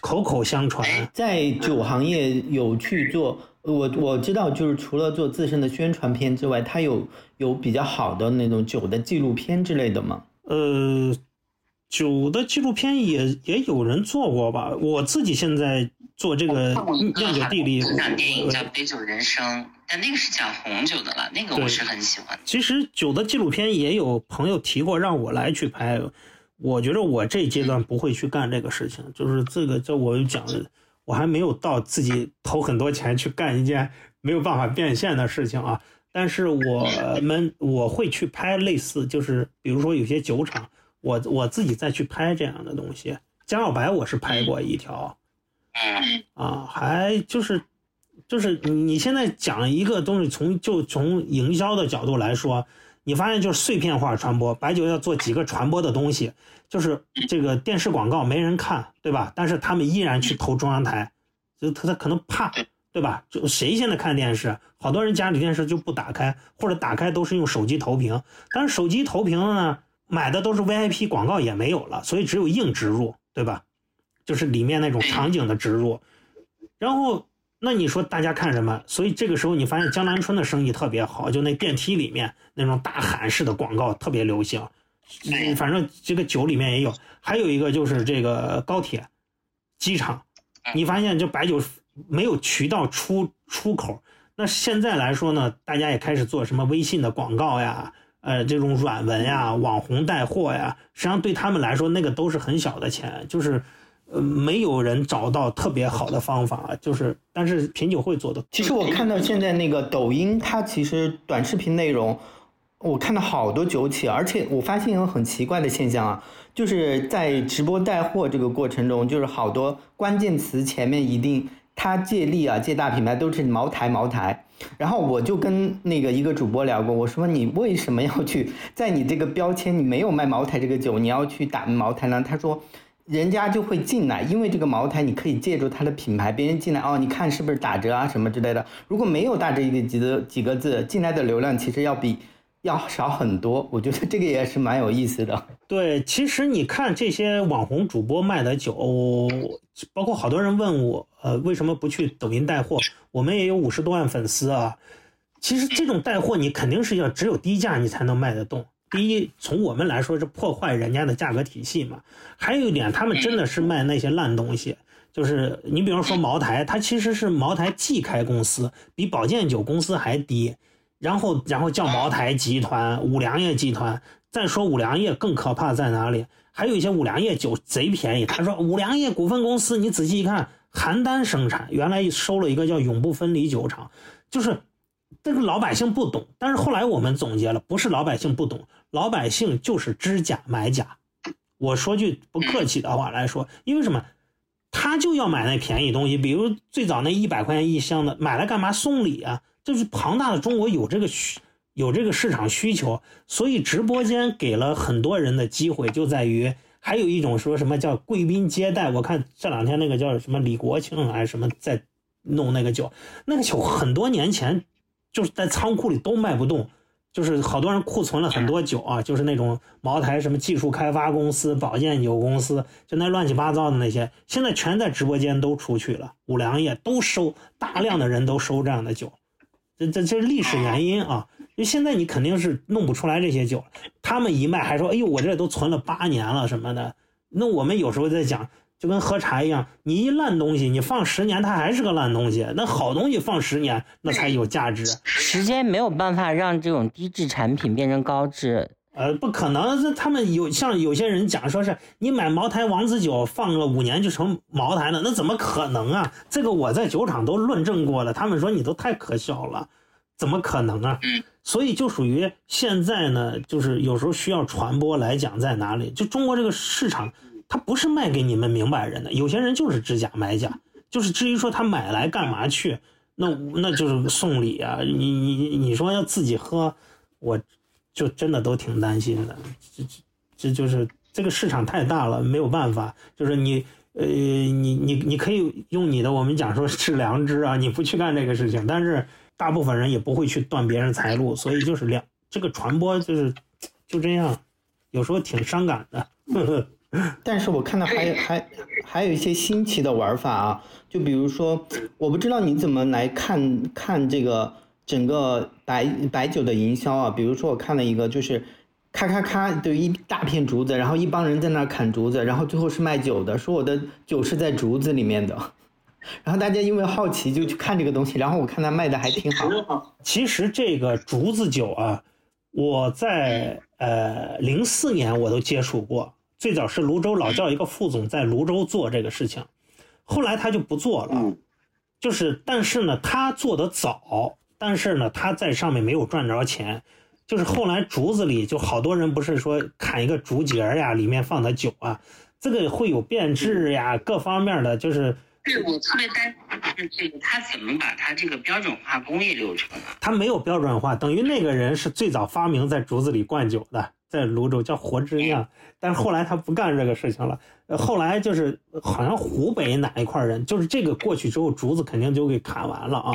口口相传。在酒行业有去做，我我知道，就是除了做自身的宣传片之外，它有有比较好的那种酒的纪录片之类的吗？呃，酒的纪录片也也有人做过吧，我自己现在。做这个酿酒地理，讲电影叫《杯酒人生》，但那个是讲红酒的了，那个我是很喜欢。其实酒的纪录片也有朋友提过让我来去拍，我觉得我这阶段不会去干这个事情，就是这个这我讲，我还没有到自己投很多钱去干一件没有办法变现的事情啊。但是我们我会去拍类似，就是比如说有些酒厂，我我自己再去拍这样的东西。江小白我是拍过一条。啊，还就是，就是你现在讲一个东西，从就从营销的角度来说，你发现就是碎片化传播，白酒要做几个传播的东西，就是这个电视广告没人看，对吧？但是他们依然去投中央台，就他他可能怕，对吧？就谁现在看电视？好多人家里电视就不打开，或者打开都是用手机投屏，但是手机投屏呢，买的都是 VIP 广告也没有了，所以只有硬植入，对吧？就是里面那种场景的植入，然后那你说大家看什么？所以这个时候你发现江南春的生意特别好，就那电梯里面那种大喊式的广告特别流行。反正这个酒里面也有，还有一个就是这个高铁、机场，你发现就白酒没有渠道出出口。那现在来说呢，大家也开始做什么微信的广告呀，呃，这种软文呀、网红带货呀，实际上对他们来说那个都是很小的钱，就是。呃，没有人找到特别好的方法，就是，但是品酒会做的。其实我看到现在那个抖音，它其实短视频内容，我看到好多酒企，而且我发现一个很奇怪的现象啊，就是在直播带货这个过程中，就是好多关键词前面一定他借力啊，借大品牌都是茅台茅台。然后我就跟那个一个主播聊过，我说你为什么要去在你这个标签你没有卖茅台这个酒，你要去打茅台呢？他说。人家就会进来，因为这个茅台你可以借助它的品牌，别人进来哦，你看是不是打折啊什么之类的。如果没有打折一个几个几个字，进来的流量其实要比要少很多。我觉得这个也是蛮有意思的。对，其实你看这些网红主播卖的酒，包括好多人问我，呃，为什么不去抖音带货？我们也有五十多万粉丝啊。其实这种带货你肯定是要只有低价你才能卖得动。第一，从我们来说是破坏人家的价格体系嘛。还有一点，他们真的是卖那些烂东西。就是你比如说茅台，它其实是茅台季开公司，比保健酒公司还低。然后，然后叫茅台集团、五粮液集团。再说五粮液更可怕在哪里？还有一些五粮液酒贼便宜。他说五粮液股份公司，你仔细一看，邯郸生产，原来收了一个叫永不分离酒厂，就是。这个老百姓不懂，但是后来我们总结了，不是老百姓不懂，老百姓就是知假买假。我说句不客气的话来说，因为什么？他就要买那便宜东西，比如最早那一百块钱一箱的，买来干嘛？送礼啊！就是庞大的中国有这个需有这个市场需求，所以直播间给了很多人的机会，就在于还有一种说什么叫贵宾接待。我看这两天那个叫什么李国庆还是什么在弄那个酒，那个酒很多年前。就是在仓库里都卖不动，就是好多人库存了很多酒啊，就是那种茅台什么技术开发公司、保健酒公司，就那乱七八糟的那些，现在全在直播间都出去了。五粮液都收，大量的人都收这样的酒，这这这是历史原因啊。因为现在你肯定是弄不出来这些酒，他们一卖还说，哎呦，我这都存了八年了什么的。那我们有时候在讲。就跟喝茶一样，你一烂东西，你放十年它还是个烂东西。那好东西放十年，那才有价值。时间没有办法让这种低质产品变成高质。呃，不可能。这他们有像有些人讲说是你买茅台王子酒放个五年就成茅台了，那怎么可能啊？这个我在酒厂都论证过了，他们说你都太可笑了，怎么可能啊？所以就属于现在呢，就是有时候需要传播来讲在哪里？就中国这个市场。它不是卖给你们明白人的，有些人就是知假买假，就是至于说他买来干嘛去，那那就是送礼啊。你你你说要自己喝，我就真的都挺担心的。这这这就是这个市场太大了，没有办法。就是你呃你你你可以用你的我们讲说是良知啊，你不去干这个事情，但是大部分人也不会去断别人财路，所以就是两这个传播就是就这样，有时候挺伤感的。呵 呵但是我看到还还还有一些新奇的玩法啊，就比如说，我不知道你怎么来看看这个整个白白酒的营销啊。比如说我看了一个，就是咔咔咔，就一大片竹子，然后一帮人在那儿砍竹子，然后最后是卖酒的，说我的酒是在竹子里面的。然后大家因为好奇就去看这个东西，然后我看他卖的还挺好。其实这个竹子酒啊，我在呃零四年我都接触过，最早是泸州老窖一个副总在泸州做这个事情，后来他就不做了，就是但是呢他做的早，但是呢他在上面没有赚着钱，就是后来竹子里就好多人不是说砍一个竹节呀，里面放的酒啊，这个会有变质呀，各方面的就是。对我特别担心，这个他怎么把他这个标准化工业流程呢？他没有标准化，等于那个人是最早发明在竹子里灌酒的，在泸州叫活之酿，但是后来他不干这个事情了。后来就是好像湖北哪一块人，就是这个过去之后，竹子肯定就给砍完了啊。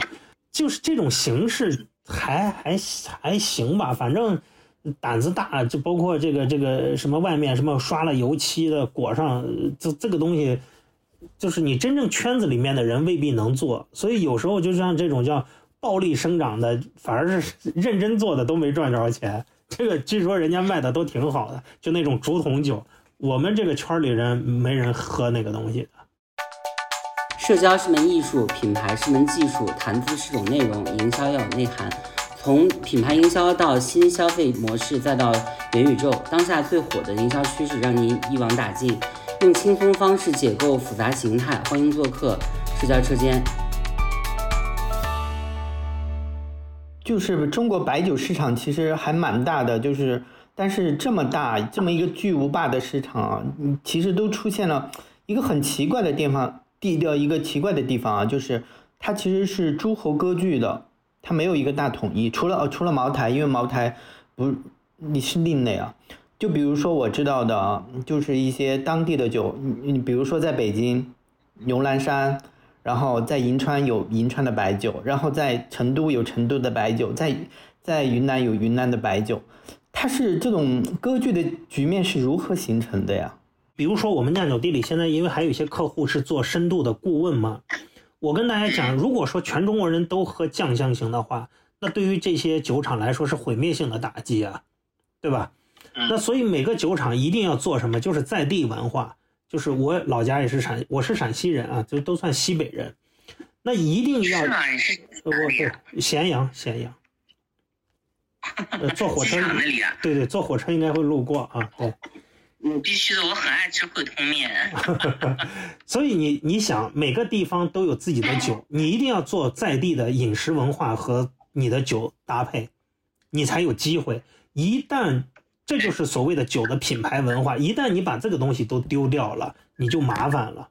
就是这种形式还还还行吧，反正胆子大，就包括这个这个什么外面什么刷了油漆的裹上，这这个东西。就是你真正圈子里面的人未必能做，所以有时候就像这种叫暴力生长的，反而是认真做的都没赚着钱。这个据说人家卖的都挺好的，就那种竹筒酒，我们这个圈里人没人喝那个东西。社交是门艺术，品牌是门技术，谈资是种内容，营销要有内涵。从品牌营销到新消费模式，再到元宇宙，当下最火的营销趋势让您一网打尽。用轻松方式解构复杂形态，欢迎做客社交车间。就是中国白酒市场其实还蛮大的，就是但是这么大这么一个巨无霸的市场啊，其实都出现了一个很奇怪的地方，地的一个奇怪的地方啊，就是它其实是诸侯割据的，它没有一个大统一，除了呃除了茅台，因为茅台不你是另类啊。就比如说我知道的，就是一些当地的酒，你比如说在北京，牛栏山，然后在银川有银川的白酒，然后在成都有成都的白酒，在在云南有云南的白酒，它是这种割据的局面是如何形成的呀？比如说我们酿酒地里现在因为还有一些客户是做深度的顾问嘛，我跟大家讲，如果说全中国人都喝酱香型的话，那对于这些酒厂来说是毁灭性的打击啊，对吧？那所以每个酒厂一定要做什么？就是在地文化，就是我老家也是陕，我是陕西人啊，就都算西北人。那一定要，我对咸阳，咸阳。呃，坐火车？对对，坐火车应该会路过啊。对，嗯，必须的，我很爱吃汇通面。所以你你想，每个地方都有自己的酒，你一定要做在地的饮食文化和你的酒搭配，你才有机会。一旦这就是所谓的酒的品牌文化。一旦你把这个东西都丢掉了，你就麻烦了。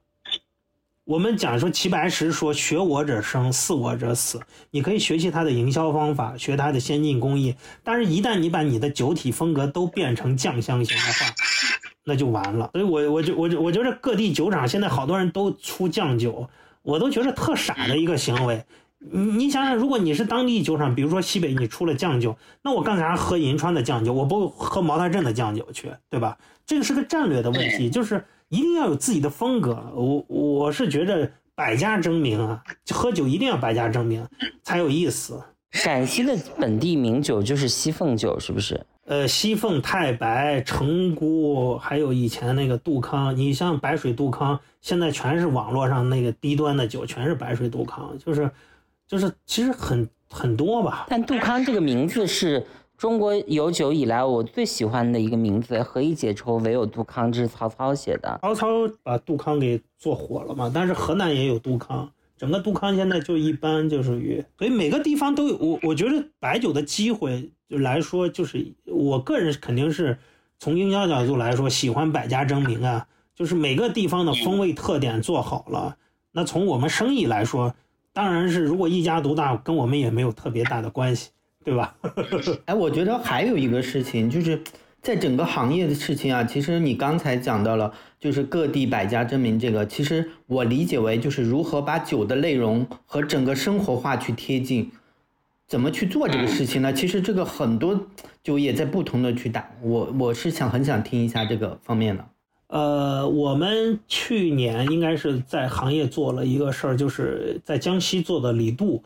我们讲说齐白石说“学我者生，似我者死”。你可以学习他的营销方法，学他的先进工艺，但是，一旦你把你的酒体风格都变成酱香型的话，那就完了。所以我我就我就我觉得各地酒厂现在好多人都出酱酒，我都觉得特傻的一个行为。你你想想，如果你是当地酒厂，比如说西北你出了酱酒，那我干啥喝银川的酱酒？我不喝茅台镇的酱酒去，对吧？这个是个战略的问题，就是一定要有自己的风格。我我是觉得百家争鸣啊，喝酒一定要百家争鸣才有意思。陕西的本地名酒就是西凤酒，是不是？呃，西凤、太白、成都，还有以前那个杜康。你像白水杜康，现在全是网络上那个低端的酒，全是白水杜康，就是。就是其实很很多吧，但杜康这个名字是中国有酒以来我最喜欢的一个名字。何以解愁，唯有杜康，这是曹操写的。曹操把杜康给做火了嘛？但是河南也有杜康，整个杜康现在就一般，就属于。所以每个地方都有我，我觉得白酒的机会就来说，就是我个人肯定是从营销角度来说，喜欢百家争鸣啊。就是每个地方的风味特点做好了，那从我们生意来说。当然是，如果一家独大，跟我们也没有特别大的关系，对吧？哎，我觉得还有一个事情，就是在整个行业的事情啊，其实你刚才讲到了，就是各地百家争鸣这个，其实我理解为就是如何把酒的内容和整个生活化去贴近，怎么去做这个事情呢？其实这个很多酒也在不同的去打，我我是想很想听一下这个方面的。呃，我们去年应该是在行业做了一个事儿，就是在江西做的李杜。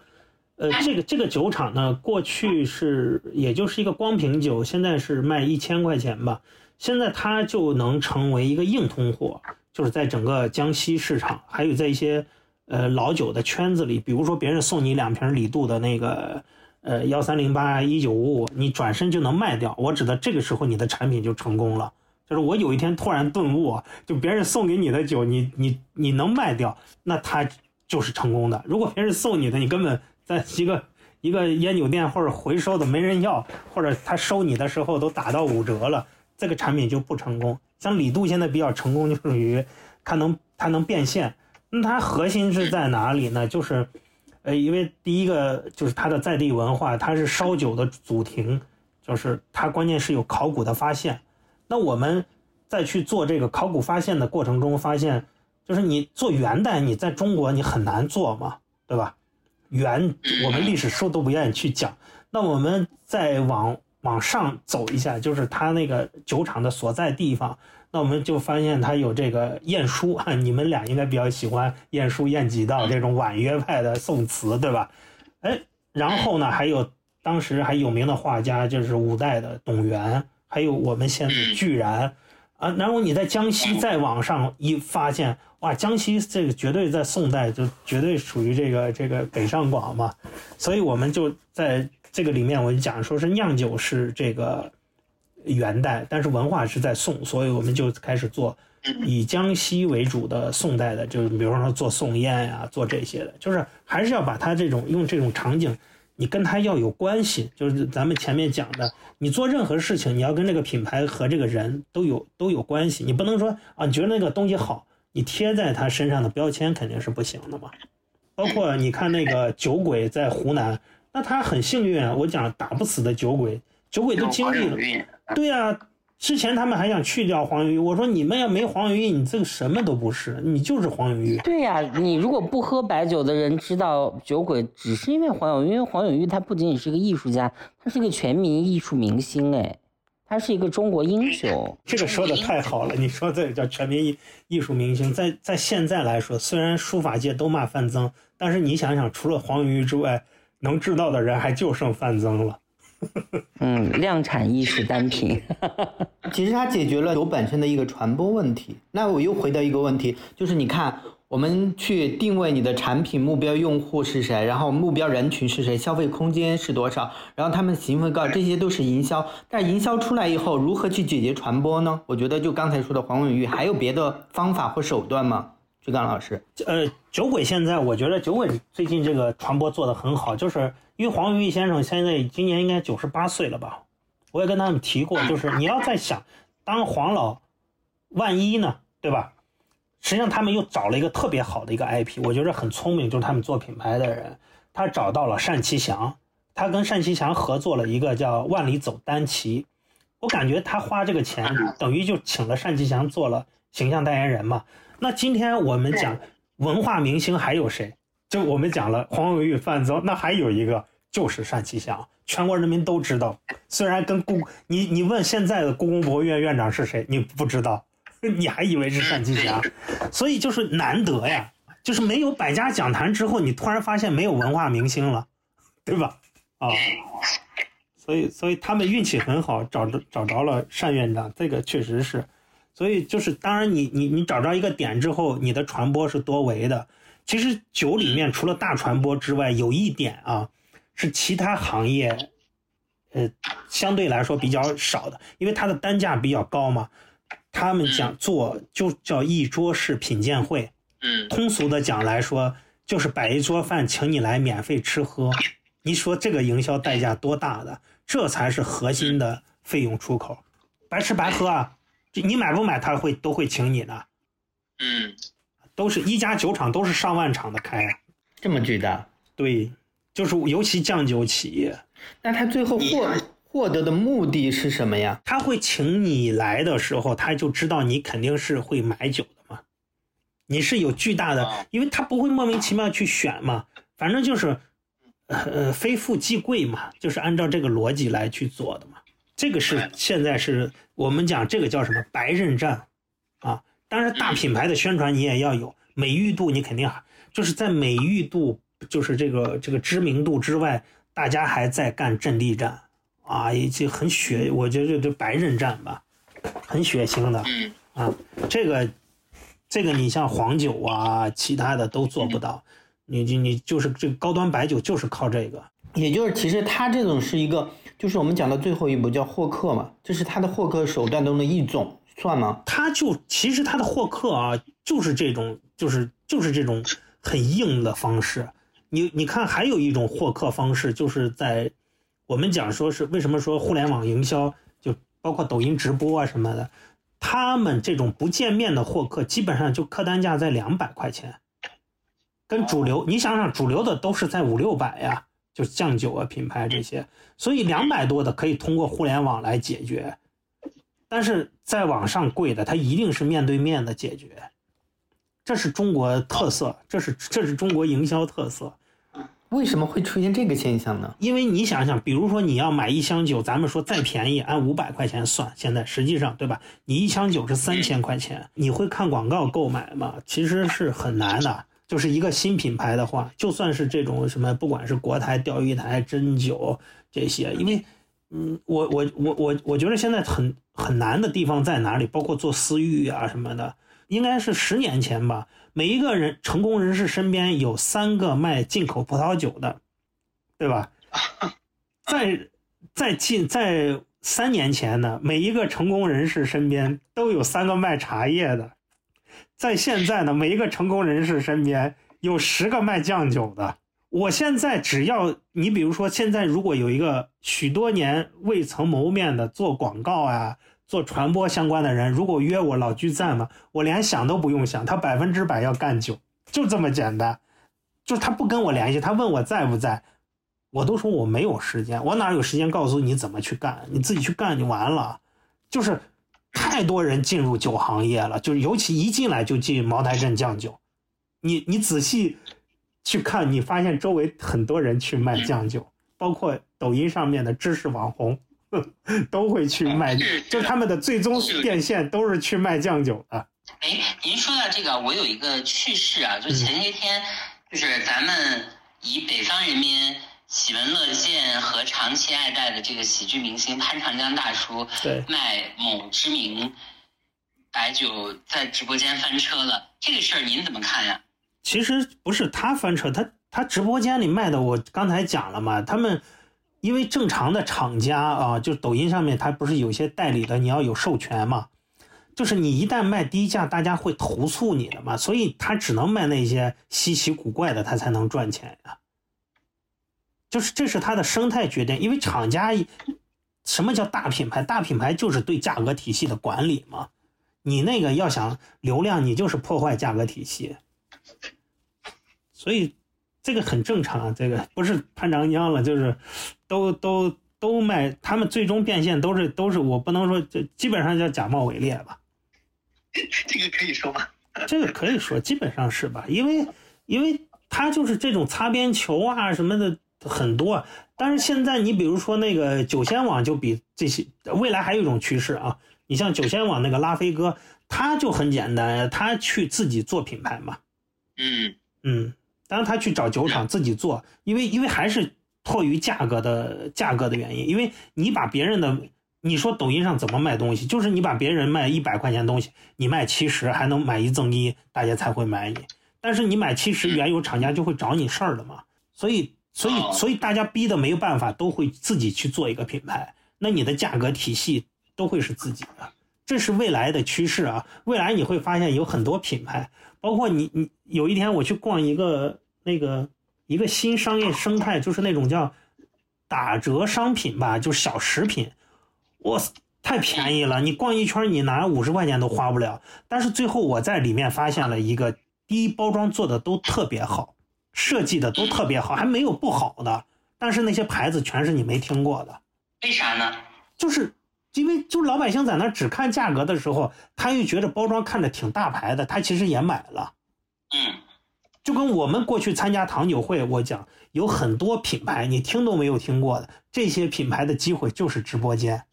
呃，这个这个酒厂呢，过去是也就是一个光瓶酒，现在是卖一千块钱吧。现在它就能成为一个硬通货，就是在整个江西市场，还有在一些呃老酒的圈子里，比如说别人送你两瓶李杜的那个呃幺三零八一九五五，你转身就能卖掉。我指的这个时候你的产品就成功了。就是我有一天突然顿悟，就别人送给你的酒，你你你能卖掉，那他就是成功的。如果别人送你的，你根本在一个一个烟酒店或者回收的没人要，或者他收你的时候都打到五折了，这个产品就不成功。像李杜现在比较成功，就属于它能它能变现。那它核心是在哪里呢？就是，呃，因为第一个就是它的在地文化，它是烧酒的祖庭，就是它关键是有考古的发现。那我们再去做这个考古发现的过程中，发现就是你做元代，你在中国你很难做嘛，对吧？元我们历史书都不愿意去讲。那我们再往往上走一下，就是他那个酒厂的所在地方，那我们就发现他有这个晏殊啊，你们俩应该比较喜欢晏殊、晏几道这种婉约派的宋词，对吧？哎，然后呢，还有当时还有名的画家，就是五代的董源。还有我们现在居然，啊，然后你在江西再往上一发现，哇，江西这个绝对在宋代就绝对属于这个这个北上广嘛，所以我们就在这个里面，我就讲说是酿酒是这个元代，但是文化是在宋，所以我们就开始做以江西为主的宋代的，就是比如说做宋宴呀，做这些的，就是还是要把它这种用这种场景。你跟他要有关系，就是咱们前面讲的，你做任何事情，你要跟这个品牌和这个人都有都有关系。你不能说啊，你觉得那个东西好，你贴在他身上的标签肯定是不行的嘛。包括你看那个酒鬼在湖南，那他很幸运啊，我讲打不死的酒鬼，酒鬼都经历了，对呀。之前他们还想去掉黄永玉，我说你们要没黄永玉，你这个什么都不是，你就是黄永玉。对呀，你如果不喝白酒的人知道酒鬼，只是因为黄永玉，因为黄永玉他不仅仅是个艺术家，他是个全民艺术明星，哎，他是一个中国英雄。这个说的太好了，你说这个叫全民艺艺术明星，在在现在来说，虽然书法界都骂范增，但是你想想，除了黄永玉之外，能知道的人还就剩范增了。嗯，量产意识单品，其实它解决了酒本身的一个传播问题。那我又回到一个问题，就是你看，我们去定位你的产品目标用户是谁，然后目标人群是谁，消费空间是多少，然后他们行为告，这些都是营销。但营销出来以后，如何去解决传播呢？我觉得就刚才说的黄文玉，还有别的方法或手段吗？徐刚老师，呃，酒鬼现在我觉得酒鬼最近这个传播做得很好，就是因为黄永玉先生现在今年应该九十八岁了吧？我也跟他们提过，就是你要在想，当黄老，万一呢，对吧？实际上他们又找了一个特别好的一个 IP，我觉得很聪明，就是他们做品牌的人，他找到了单其祥，他跟单其祥合作了一个叫万里走单骑，我感觉他花这个钱等于就请了单其祥做了形象代言人嘛。那今天我们讲文化明星还有谁？就我们讲了黄永玉、范增，那还有一个就是单霁翔，全国人民都知道。虽然跟故你你问现在的故宫博物院院长是谁，你不知道，你还以为是单霁翔，所以就是难得呀，就是没有百家讲坛之后，你突然发现没有文化明星了，对吧？啊，所以所以他们运气很好，找着找着了单院长，这个确实是。所以就是，当然你你你找着一个点之后，你的传播是多维的。其实酒里面除了大传播之外，有一点啊，是其他行业，呃，相对来说比较少的，因为它的单价比较高嘛。他们讲做就叫一桌式品鉴会，嗯，通俗的讲来说，就是摆一桌饭，请你来免费吃喝。你说这个营销代价多大的？这才是核心的费用出口，白吃白喝啊。你买不买，他会都会请你的，嗯，都是一家酒厂，都是上万场的开，这么巨大，对，就是尤其酱酒企业，那他最后获获得的目的是什么呀？他会请你来的时候，他就知道你肯定是会买酒的嘛，你是有巨大的，因为他不会莫名其妙去选嘛，反正就是，呃，非富即贵嘛，就是按照这个逻辑来去做的嘛，这个是现在是。我们讲这个叫什么白刃战，啊，当然大品牌的宣传你也要有美誉度，你肯定就是在美誉度，就是这个这个知名度之外，大家还在干阵地战，啊，已经很血，我觉得就白刃战吧，很血腥的，啊，这个这个你像黄酒啊，其他的都做不到。你你你就是这个高端白酒就是靠这个。也就是其实它这种是一个，就是我们讲的最后一步叫获客嘛，这是它的获客手段中的一种，算吗？它就其实它的获客啊，就是这种，就是就是这种很硬的方式。你你看，还有一种获客方式，就是在我们讲说是为什么说互联网营销，就包括抖音直播啊什么的，他们这种不见面的获客，基本上就客单价在两百块钱，跟主流你想想，主流的都是在五六百呀。就酱酒啊，品牌这些，所以两百多的可以通过互联网来解决，但是在网上贵的，它一定是面对面的解决，这是中国特色，这是这是中国营销特色。为什么会出现这个现象呢？因为你想想，比如说你要买一箱酒，咱们说再便宜，按五百块钱算，现在实际上对吧？你一箱酒是三千块钱，你会看广告购买吗？其实是很难的。就是一个新品牌的话，就算是这种什么，不管是国台、钓鱼台、真酒这些，因为，嗯，我我我我我觉得现在很很难的地方在哪里？包括做私域啊什么的，应该是十年前吧。每一个人成功人士身边有三个卖进口葡萄酒的，对吧？在在近在三年前呢，每一个成功人士身边都有三个卖茶叶的。在现在呢，每一个成功人士身边有十个卖酱酒的。我现在只要你，比如说现在如果有一个许多年未曾谋面的做广告啊、做传播相关的人，如果约我老居在嘛，我连想都不用想，他百分之百要干酒，就这么简单。就是他不跟我联系，他问我在不在，我都说我没有时间，我哪有时间告诉你怎么去干，你自己去干就完了。就是。太多人进入酒行业了，就是尤其一进来就进茅台镇酱酒，你你仔细去看，你发现周围很多人去卖酱酒，包括抖音上面的知识网红 都会去卖，就他们的最终变现都是去卖酱酒的。哎，您说到这个，我有一个趣事啊，就前些天，就是咱们以北方人民。喜闻乐见和长期爱戴的这个喜剧明星潘长江大叔，对，卖某知名白酒在直播间翻车了，这个事儿您怎么看呀？其实不是他翻车，他他直播间里卖的，我刚才讲了嘛，他们因为正常的厂家啊，就抖音上面他不是有些代理的，你要有授权嘛，就是你一旦卖低价，大家会投诉你的嘛，所以他只能卖那些稀奇古怪的，他才能赚钱呀。就是这是它的生态决定，因为厂家，什么叫大品牌？大品牌就是对价格体系的管理嘛。你那个要想流量，你就是破坏价格体系。所以这个很正常，这个不是潘长江了，就是都都都卖，他们最终变现都是都是我不能说，就基本上叫假冒伪劣吧。这个可以说吗？这个可以说，基本上是吧？因为因为他就是这种擦边球啊什么的。很多，但是现在你比如说那个酒仙网就比这些，未来还有一种趋势啊，你像酒仙网那个拉菲哥，他就很简单，他去自己做品牌嘛，嗯嗯，当然他去找酒厂自己做，因为因为还是迫于价格的价格的原因，因为你把别人的，你说抖音上怎么卖东西，就是你把别人卖一百块钱东西，你卖七十还能买一赠一，大家才会买你，但是你买七十，原有厂家就会找你事儿的嘛，所以。所以，所以大家逼的没有办法，都会自己去做一个品牌。那你的价格体系都会是自己的，这是未来的趋势啊！未来你会发现有很多品牌，包括你，你有一天我去逛一个那个一个新商业生态，就是那种叫打折商品吧，就是小食品，哇，太便宜了！你逛一圈，你拿五十块钱都花不了。但是最后我在里面发现了一个，第一包装做的都特别好。设计的都特别好，还没有不好的，但是那些牌子全是你没听过的。为啥呢？就是因为就老百姓在那只看价格的时候，他又觉得包装看着挺大牌的，他其实也买了。嗯，就跟我们过去参加糖酒会，我讲有很多品牌你听都没有听过的，这些品牌的机会就是直播间，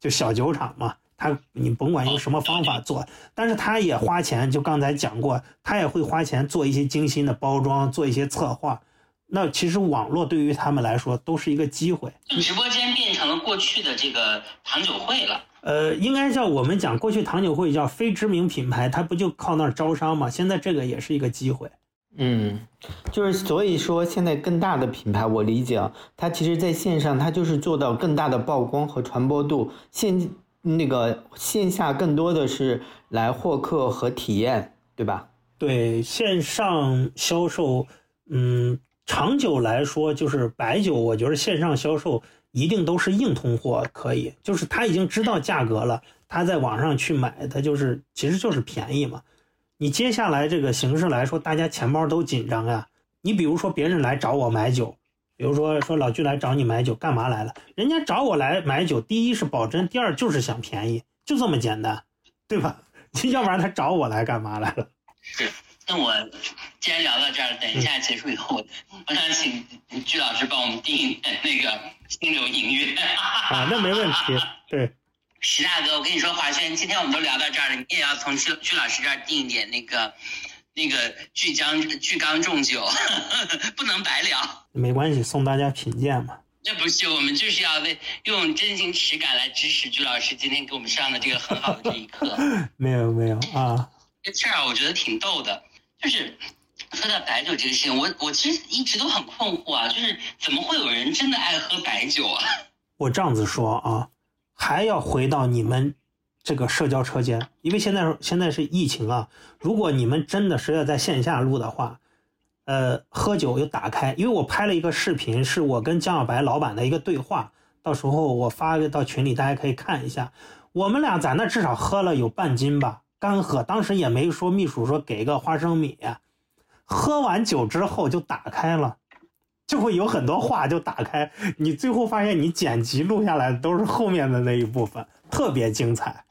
就小酒厂嘛。他你甭管用什么方法做，但是他也花钱，就刚才讲过，他也会花钱做一些精心的包装，做一些策划。那其实网络对于他们来说都是一个机会。直播间变成了过去的这个糖酒会了。呃，应该叫我们讲过去糖酒会叫非知名品牌，它不就靠那儿招商吗？现在这个也是一个机会。嗯，就是所以说，现在更大的品牌，我理解啊，它其实在线上，它就是做到更大的曝光和传播度，线那个线下更多的是来获客和体验，对吧？对，线上销售，嗯，长久来说，就是白酒，我觉得线上销售一定都是硬通货，可以，就是他已经知道价格了，他在网上去买，他就是其实就是便宜嘛。你接下来这个形式来说，大家钱包都紧张呀。你比如说别人来找我买酒，比如说说老巨来找你买酒干嘛来了？人家找我来买酒，第一是保真，第二就是想便宜，就这么简单，对吧？要不然他找我来干嘛来了？是。那我既然聊到这儿，等一下结束以后，我想请鞠老师帮我们定那个心流音乐。啊，那没问题。对。石大哥，我跟你说，华轩，今天我们都聊到这儿了，你也要从鞠鞠老师这儿订一点那个，那个巨江巨缸重酒，不能白聊。没关系，送大家品鉴嘛。那不是，我们就是要为用真情实感来支持鞠老师今天给我们上的这个很好的这一课。没有没有啊，这事儿我觉得挺逗的，就是说到白酒这个事情，我我其实一直都很困惑啊，就是怎么会有人真的爱喝白酒啊？我这样子说啊。还要回到你们这个社交车间，因为现在现在是疫情啊。如果你们真的是要在线下录的话，呃，喝酒又打开，因为我拍了一个视频，是我跟江小白老板的一个对话，到时候我发到群里，大家可以看一下。我们俩在那至少喝了有半斤吧，干喝，当时也没说秘书说给个花生米，喝完酒之后就打开了。就会有很多话就打开，你最后发现你剪辑录下来的都是后面的那一部分，特别精彩。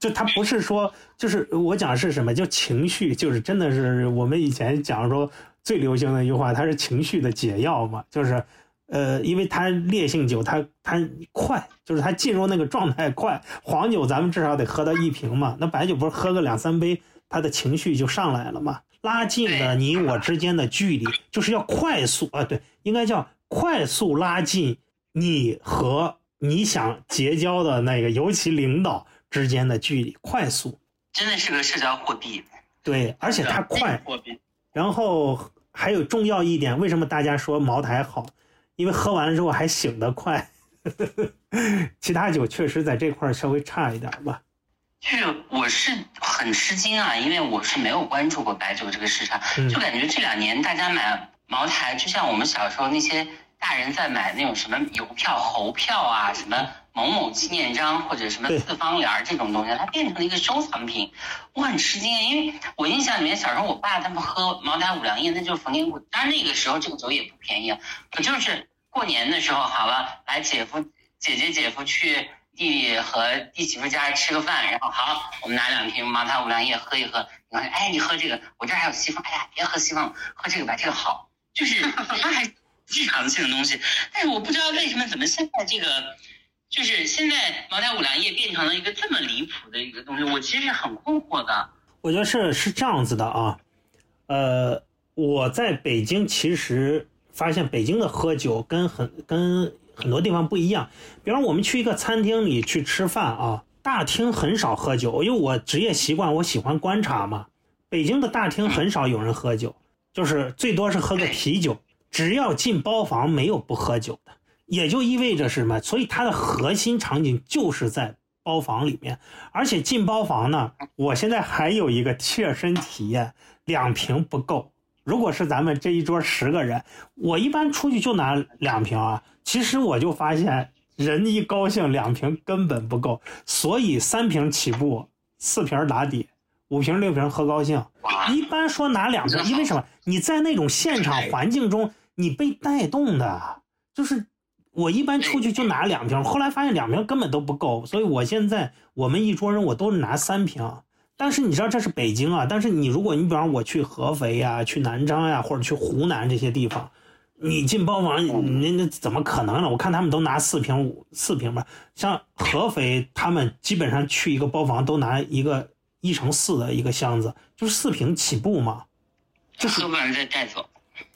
就他不是说，就是我讲是什么，叫情绪，就是真的是我们以前讲说最流行的一句话，它是情绪的解药嘛。就是，呃，因为它烈性酒，它它快，就是它进入那个状态快。黄酒咱们至少得喝到一瓶嘛，那白酒不是喝个两三杯，他的情绪就上来了嘛。拉近了你我之间的距离，就是要快速啊，对，应该叫快速拉近你和你想结交的那个，尤其领导之间的距离，快速，真的是个社交货币。对，而且它快。然后还有重要一点，为什么大家说茅台好？因为喝完了之后还醒得快，其他酒确实在这块稍微差一点吧。就是我是很吃惊啊，因为我是没有关注过白酒这个市场，就感觉这两年大家买茅台，就像我们小时候那些大人在买那种什么邮票、猴票啊，什么某某纪念章或者什么四方联这种东西，它变成了一个收藏品。我很吃惊，因为我印象里面小时候我爸他们喝茅台五粮液，那就是逢年过，当然那个时候这个酒也不便宜啊，可就是过年的时候，好了，来姐夫、姐姐、姐夫去。弟弟和弟媳妇家吃个饭，然后好，我们拿两瓶茅台五粮液喝一喝。你看，哎，你喝这个，我这还有西方，哎呀，别喝西方，喝这个吧，这个好，就是 它还日常性的东西。但是我不知道为什么，怎么现在这个，就是现在茅台五粮液变成了一个这么离谱的一个东西，我其实是很困惑的。我觉得是是这样子的啊，呃，我在北京其实发现北京的喝酒跟很跟。很多地方不一样，比方我们去一个餐厅里去吃饭啊，大厅很少喝酒，因为我职业习惯，我喜欢观察嘛。北京的大厅很少有人喝酒，就是最多是喝个啤酒。只要进包房，没有不喝酒的，也就意味着是什么？所以它的核心场景就是在包房里面，而且进包房呢，我现在还有一个切身体验，两瓶不够。如果是咱们这一桌十个人，我一般出去就拿两瓶啊。其实我就发现，人一高兴，两瓶根本不够，所以三瓶起步，四瓶打底，五瓶六瓶喝高兴。一般说拿两瓶，因为什么？你在那种现场环境中，你被带动的，就是我一般出去就拿两瓶，后来发现两瓶根本都不够，所以我现在我们一桌人我都是拿三瓶。但是你知道这是北京啊，但是你如果你比方我去合肥呀、去南昌呀，或者去湖南这些地方。你进包房，那那怎么可能呢？我看他们都拿四瓶五四瓶吧。像合肥，他们基本上去一个包房都拿一个一乘四的一个箱子，就是四瓶起步嘛。就是喝不完再带走。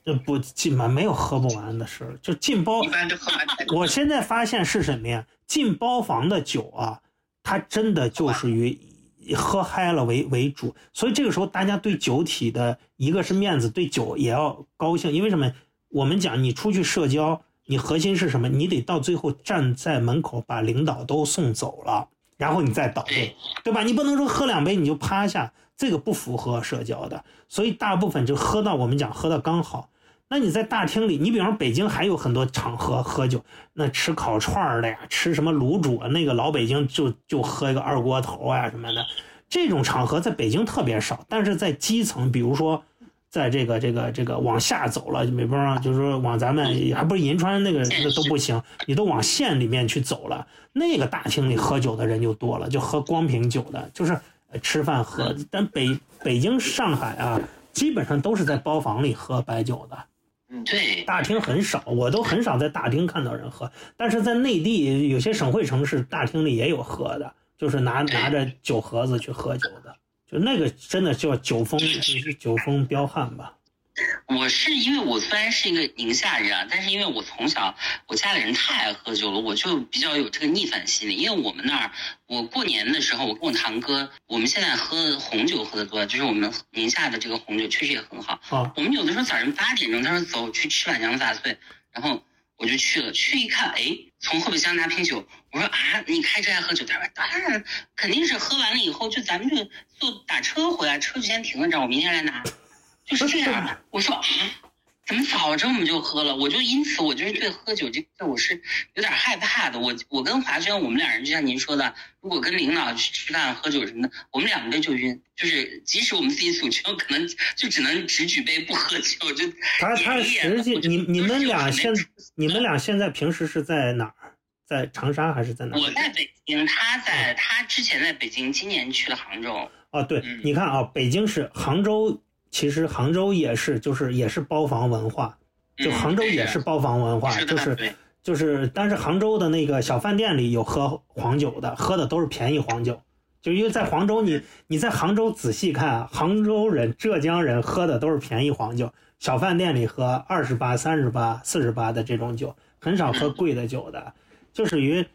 这不进嘛，没有喝不完的事儿。就进包，一般都喝完。我现在发现是什么呀？进包房的酒啊，它真的就是以喝嗨了为为主，所以这个时候大家对酒体的一个是面子，对酒也要高兴，因为什么？我们讲你出去社交，你核心是什么？你得到最后站在门口把领导都送走了，然后你再倒对，对吧？你不能说喝两杯你就趴下，这个不符合社交的，所以大部分就喝到我们讲喝到刚好。那你在大厅里，你比方说北京还有很多场合喝酒，那吃烤串儿的呀，吃什么卤煮啊，那个老北京就就喝一个二锅头啊什么的，这种场合在北京特别少，但是在基层，比如说在这个这个这个往下走了，比方说就是说往咱们还不是银川那个那都不行，你都往县里面去走了，那个大厅里喝酒的人就多了，就喝光瓶酒的，就是呃吃饭喝，但北北京、上海啊，基本上都是在包房里喝白酒的。嗯对，大厅很少，我都很少在大厅看到人喝。但是在内地有些省会城市，大厅里也有喝的，就是拿拿着酒盒子去喝酒的，就那个真的叫酒疯，就是酒疯彪悍吧。我是因为我虽然是一个宁夏人啊，但是因为我从小我家里人太爱喝酒了，我就比较有这个逆反心理。因为我们那儿，我过年的时候，我跟我堂哥，我们现在喝红酒喝的多，就是我们宁夏的这个红酒确实也很好。啊，我们有的时候早上八点钟，他说走去吃碗羊杂碎，然后我就去了，去一看，哎，从后备箱拿瓶酒，我说啊，你开车还喝酒？他说当然，肯定是喝完了以后，就咱们就坐打车回来，车就先停在这儿我明天来拿。就是这样，我说啊，怎么早上我们就喝了？我就因此我就是对喝酒这个我是有点害怕的。我我跟华轩我们俩人就像您说的，如果跟领导去吃饭喝酒什么的，我们两个就晕。就是即使我们自己组群，可能就只能只举杯不喝酒，就他他实际你你们俩现你们俩现在平时是在哪儿？在长沙还是在哪？我在北京，他在他之前在北京，今年去了杭州。哦，对，你看啊，北京是杭州。其实杭州也是，就是也是包房文化，就杭州也是包房文化，就是就是，但是杭州的那个小饭店里有喝黄酒的，喝的都是便宜黄酒，就因为在杭州，你你在杭州仔细看，杭州人、浙江人喝的都是便宜黄酒，小饭店里喝二十八、三十八、四十八的这种酒，很少喝贵的酒的，就属于。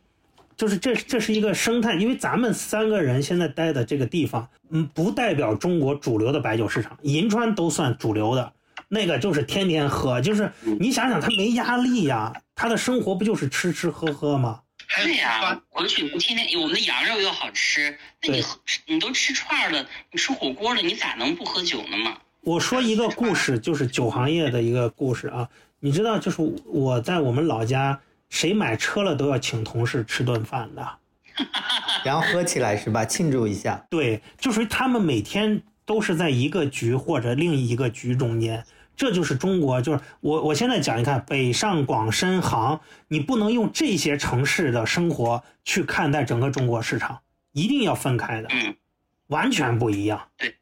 就是这这是一个生态，因为咱们三个人现在待的这个地方，嗯，不代表中国主流的白酒市场。银川都算主流的，那个就是天天喝，就是你想想他没压力呀，他的生活不就是吃吃喝喝吗？对呀，回去不天天我们的羊肉又好吃，那你你都吃串了，你吃火锅了，你咋能不喝酒呢嘛？我说一个故事，就是酒行业的一个故事啊，你知道，就是我在我们老家。谁买车了都要请同事吃顿饭的，然后喝起来是吧？庆祝一下。对，就是他们每天都是在一个局或者另一个局中间，这就是中国。就是我我现在讲一看，北上广深杭，你不能用这些城市的生活去看待整个中国市场，一定要分开的，完全不一样。对。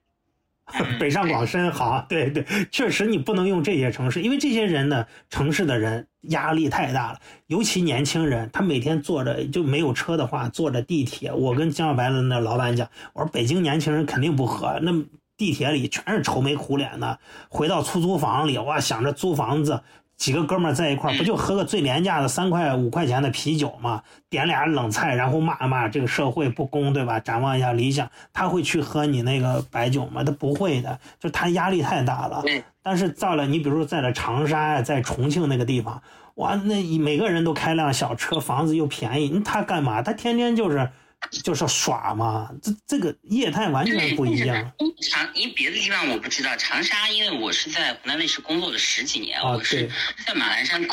北上广深好，对对，确实你不能用这些城市，因为这些人呢，城市的人压力太大了，尤其年轻人，他每天坐着就没有车的话，坐着地铁。我跟江小白的那老板讲，我说北京年轻人肯定不喝，那地铁里全是愁眉苦脸的，回到出租房里，哇，想着租房子。几个哥们儿在一块儿，不就喝个最廉价的三块五块钱的啤酒嘛？点俩冷菜，然后骂骂这个社会不公，对吧？展望一下理想，他会去喝你那个白酒吗？他不会的，就他压力太大了。但是到了你比如说在了长沙呀，在重庆那个地方，哇，那每个人都开辆小车，房子又便宜，他干嘛？他天天就是。就是耍嘛，这这个业态完全不一样。长，因为别的地方我不知道，长沙，因为我是在湖南卫视工作了十几年，我是在马栏山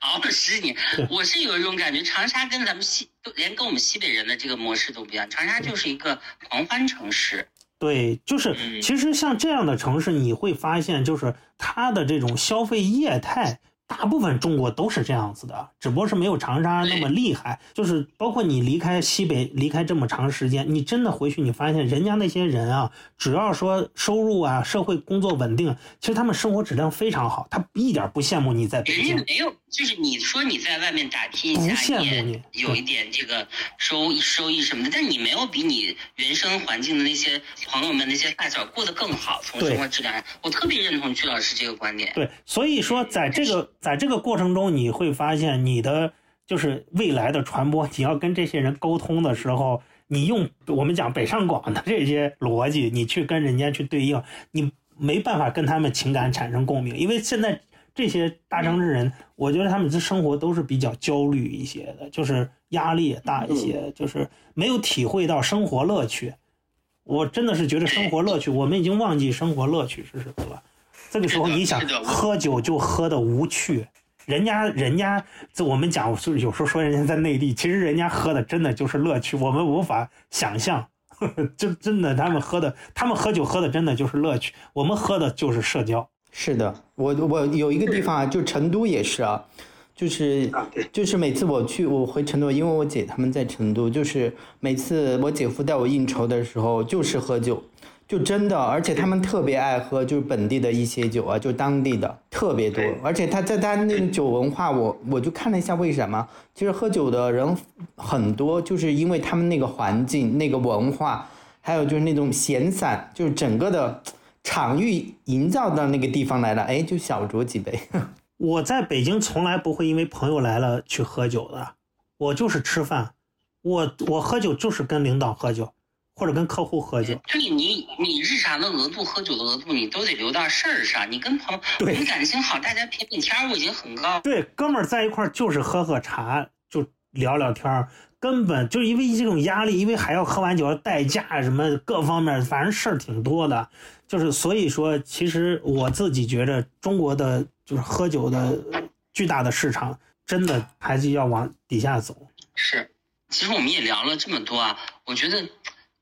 熬了十几年，我是有一种感觉，长沙跟咱们西，连跟我们西北人的这个模式都不一样，长沙就是一个狂欢城市。对，就是其实像这样的城市，你会发现，就是它的这种消费业态。大部分中国都是这样子的，只不过是没有长沙那么厉害。就是包括你离开西北，离开这么长时间，你真的回去，你发现人家那些人啊，只要说收入啊、社会工作稳定，其实他们生活质量非常好，他一点不羡慕你在北京。没有，就是你说你在外面打拼一下，你有一点这个收收益什么的，但你没有比你原生环境的那些朋友们、那些发小过得更好，从生活质量上，我特别认同曲老师这个观点。对，所以说在这个。在这个过程中，你会发现你的就是未来的传播，你要跟这些人沟通的时候，你用我们讲北上广的这些逻辑，你去跟人家去对应，你没办法跟他们情感产生共鸣，因为现在这些大城市人，我觉得他们的生活都是比较焦虑一些的，就是压力也大一些，就是没有体会到生活乐趣。我真的是觉得生活乐趣，我们已经忘记生活乐趣是什么了。这个时候你想喝酒就喝的无趣，人家人家这我们讲就是有时候说人家在内地，其实人家喝的真的就是乐趣，我们无法想象，呵呵就真的他们喝的，他们喝酒喝的真的就是乐趣，我们喝的就是社交。是的，我我有一个地方啊，就成都也是啊，就是就是每次我去我回成都，因为我姐他们在成都，就是每次我姐夫带我应酬的时候，就是喝酒。就真的，而且他们特别爱喝，就是本地的一些酒啊，就当地的特别多。而且他在他那种酒文化，我我就看了一下，为什么？其实喝酒的人很多，就是因为他们那个环境、那个文化，还有就是那种闲散，就是整个的场域营造到那个地方来了，哎，就小酌几杯。我在北京从来不会因为朋友来了去喝酒的，我就是吃饭，我我喝酒就是跟领导喝酒。或者跟客户喝酒，对你，你日常的额度，喝酒的额度，你都得留到事儿上。你跟朋你感情好，大家品品天儿，我已经很高。对，哥们儿在一块儿就是喝喝茶，就聊聊天儿，根本就因为这种压力，因为还要喝完酒要代驾什么各方面，反正事儿挺多的。就是所以说，其实我自己觉着中国的就是喝酒的巨大的市场，真的还是要往底下走。是，其实我们也聊了这么多啊，我觉得。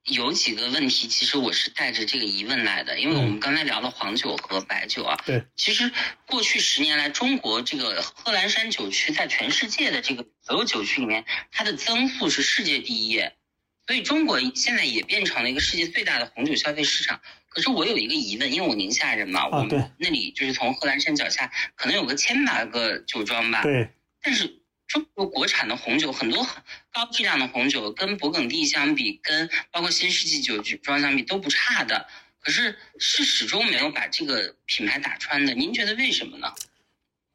有几个问题，其实我是带着这个疑问来的，因为我们刚才聊了黄酒和白酒啊。对。其实过去十年来，中国这个贺兰山酒区在全世界的这个所有酒区里面，它的增速是世界第一，所以中国现在也变成了一个世界最大的红酒消费市场。可是我有一个疑问，因为我宁夏人嘛，我们那里就是从贺兰山脚下可能有个千把个酒庄吧。对。但是。中国国产的红酒很多，高质量的红酒跟勃艮第相比，跟包括新世纪酒庄相比都不差的，可是是始终没有把这个品牌打穿的。您觉得为什么呢？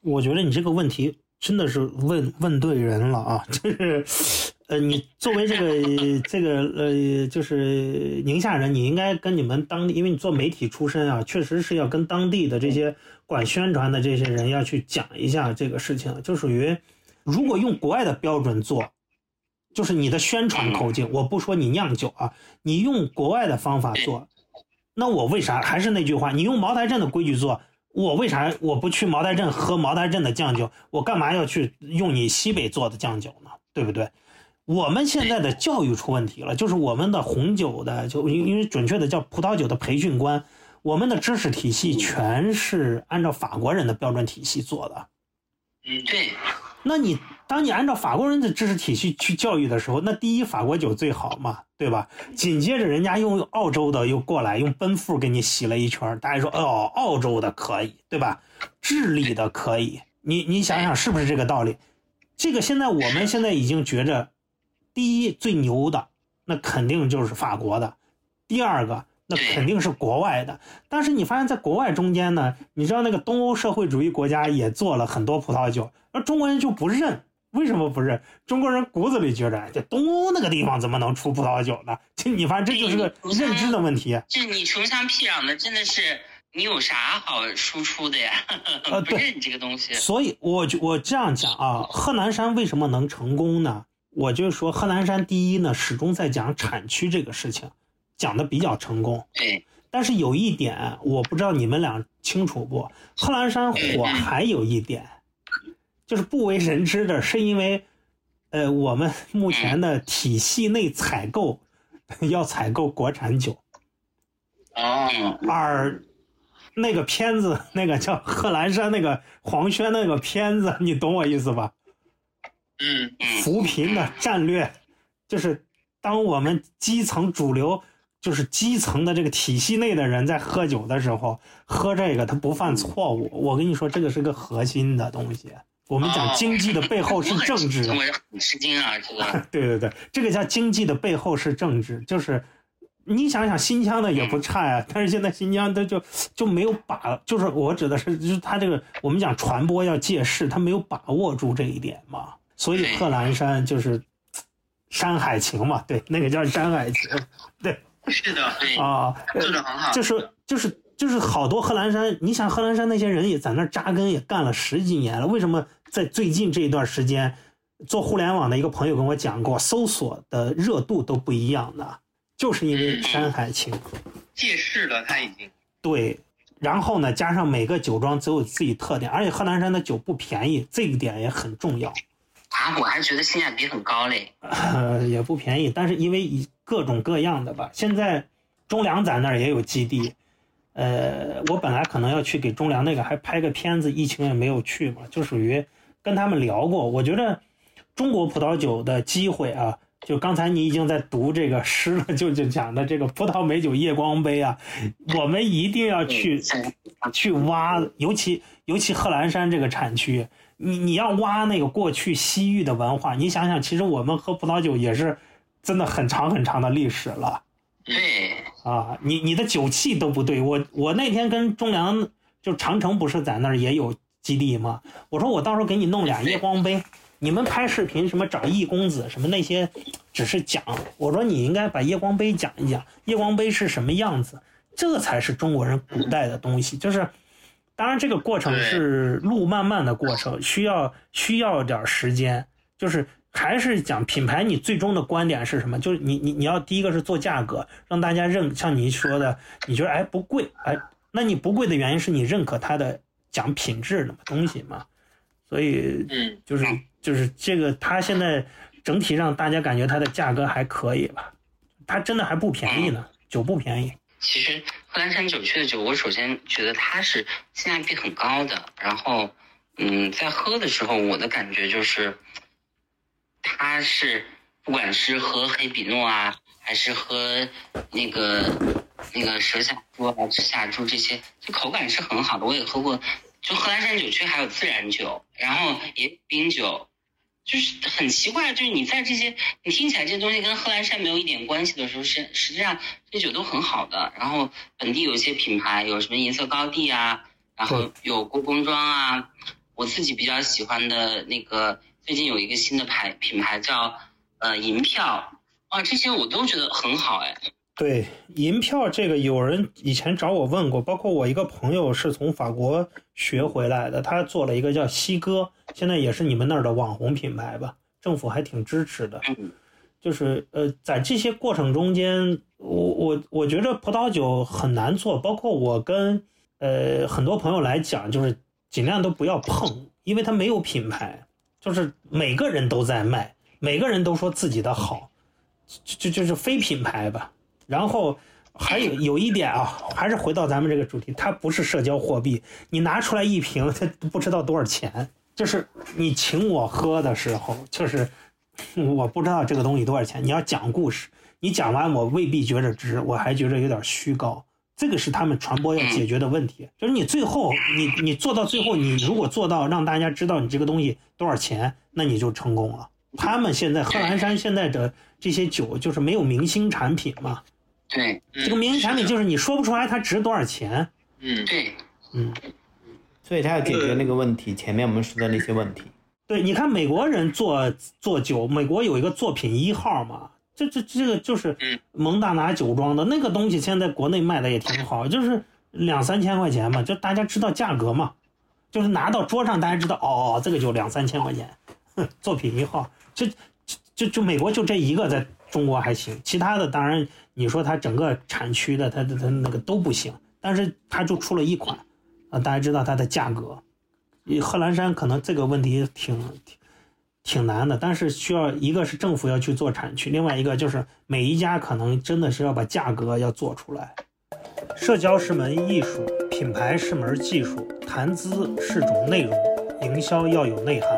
我觉得你这个问题真的是问问对人了啊！就是，呃，你作为这个这个呃，就是宁夏人，你应该跟你们当地，因为你做媒体出身啊，确实是要跟当地的这些管宣传的这些人要去讲一下这个事情，就属于。如果用国外的标准做，就是你的宣传口径。我不说你酿酒啊，你用国外的方法做，那我为啥还是那句话？你用茅台镇的规矩做，我为啥我不去茅台镇喝茅台镇的酱酒？我干嘛要去用你西北做的酱酒呢？对不对？我们现在的教育出问题了，就是我们的红酒的，就因因为准确的叫葡萄酒的培训官，我们的知识体系全是按照法国人的标准体系做的。嗯，对。那你当你按照法国人的知识体系去教育的时候，那第一法国酒最好嘛，对吧？紧接着人家用澳洲的又过来用奔富给你洗了一圈，大家说哦，澳洲的可以，对吧？智利的可以，你你想想是不是这个道理？这个现在我们现在已经觉着，第一最牛的那肯定就是法国的，第二个那肯定是国外的。但是你发现在国外中间呢，你知道那个东欧社会主义国家也做了很多葡萄酒。而中国人就不认，为什么不认？中国人骨子里觉着，这东欧那个地方怎么能出葡萄酒呢？这你发现这就是个认知的问题。就你穷乡僻壤的，真的是你有啥好输出的呀？不认这个东西。所以，我我这样讲啊，贺兰山为什么能成功呢？我就说，贺兰山第一呢，始终在讲产区这个事情，讲的比较成功。对。但是有一点，我不知道你们俩清楚不？贺兰山火还有一点。就是不为人知的，是因为，呃，我们目前的体系内采购要采购国产酒，哦，而那个片子，那个叫贺兰山那个黄轩那个片子，你懂我意思吧？嗯扶贫的战略，就是当我们基层主流，就是基层的这个体系内的人在喝酒的时候，喝这个他不犯错误。我跟你说，这个是个核心的东西。我们讲经济的背后是 政治，我很吃惊啊，这个。对对对，这个叫经济的背后是政治，就是你想想新疆的也不差呀，但是现在新疆他就就没有把，就是我指的是，就是他这个我们讲传播要借势，他没有把握住这一点嘛，所以贺兰山就是山海情嘛，对，那个叫山海情，对是的，对，啊，呃做的很好。就是就是就是好多贺兰山，你想贺兰山那些人也在那儿扎根，也干了十几年了，为什么在最近这一段时间，做互联网的一个朋友跟我讲过，搜索的热度都不一样的，就是因为《山海情》借势了，他已经。对，然后呢，加上每个酒庄都有自己特点，而且贺兰山的酒不便宜，这一点也很重要。啊，我还觉得性价比很高嘞。呃，也不便宜，但是因为以各种各样的吧，现在中粮在那儿也有基地，呃，我本来可能要去给中粮那个还拍个片子，疫情也没有去嘛，就属于跟他们聊过，我觉得中国葡萄酒的机会啊，就刚才你已经在读这个诗了，就就讲的这个葡萄美酒夜光杯啊，我们一定要去去挖，尤其尤其贺兰山这个产区，你你要挖那个过去西域的文化，你想想，其实我们喝葡萄酒也是真的很长很长的历史了对，啊！你你的酒器都不对，我我那天跟中粮就长城不是在那儿也有基地吗？我说我到时候给你弄俩夜光杯，你们拍视频什么找易公子什么那些，只是讲，我说你应该把夜光杯讲一讲，夜光杯是什么样子，这才是中国人古代的东西，就是。当然，这个过程是路漫漫的过程，需要需要点儿时间。就是还是讲品牌，你最终的观点是什么？就是你你你要第一个是做价格，让大家认，像你说的，你觉得哎不贵，哎，那你不贵的原因是你认可它的讲品质的东西嘛？所以嗯，就是就是这个，它现在整体让大家感觉它的价格还可以吧？它真的还不便宜呢，酒不便宜。其实贺兰山酒区的酒，我首先觉得它是性价比很高的，然后，嗯，在喝的时候，我的感觉就是，它是不管是喝黑比诺啊，还是喝那个那个蛇下猪啊、赤下猪这些，这口感是很好的。我也喝过，就贺兰山酒区还有自然酒，然后也冰酒，就是很奇怪，就是你在这些你听起来这些东西跟贺兰山没有一点关系的时候，实实际上这酒都很好的。然后本地有一些品牌，有什么银色高地啊，然后有故宫庄啊，我自己比较喜欢的那个最近有一个新的牌品牌叫呃银票，啊，这些我都觉得很好哎。对银票这个，有人以前找我问过，包括我一个朋友是从法国学回来的，他做了一个叫西哥，现在也是你们那儿的网红品牌吧，政府还挺支持的。嗯就是呃，在这些过程中间，我我我觉得葡萄酒很难做，包括我跟呃很多朋友来讲，就是尽量都不要碰，因为它没有品牌，就是每个人都在卖，每个人都说自己的好，就就就是非品牌吧。然后还有有一点啊，还是回到咱们这个主题，它不是社交货币，你拿出来一瓶，它不知道多少钱。就是你请我喝的时候，就是我不知道这个东西多少钱。你要讲故事，你讲完我未必觉着值，我还觉着有点虚高。这个是他们传播要解决的问题，就是你最后你你做到最后，你如果做到让大家知道你这个东西多少钱，那你就成功了。他们现在贺兰山现在的这些酒就是没有明星产品嘛，对。这个明星产品就是你说不出来它值多少钱，嗯，对，嗯，所以他要解决那个问题，前面我们说的那些问题。对，你看美国人做做酒，美国有一个作品一号嘛，这这这个就是嗯。蒙大拿酒庄的那个东西，现在国内卖的也挺好，就是两三千块钱嘛，就大家知道价格嘛，就是拿到桌上大家知道哦，这个酒两三千块钱，哼，作品一号，就就就就美国就这一个在中国还行，其他的当然你说它整个产区的它它它那个都不行，但是它就出了一款，啊，大家知道它的价格。贺兰山可能这个问题挺挺挺难的，但是需要一个是政府要去做产区，另外一个就是每一家可能真的是要把价格要做出来。社交是门艺术，品牌是门技术，谈资是种内容，营销要有内涵。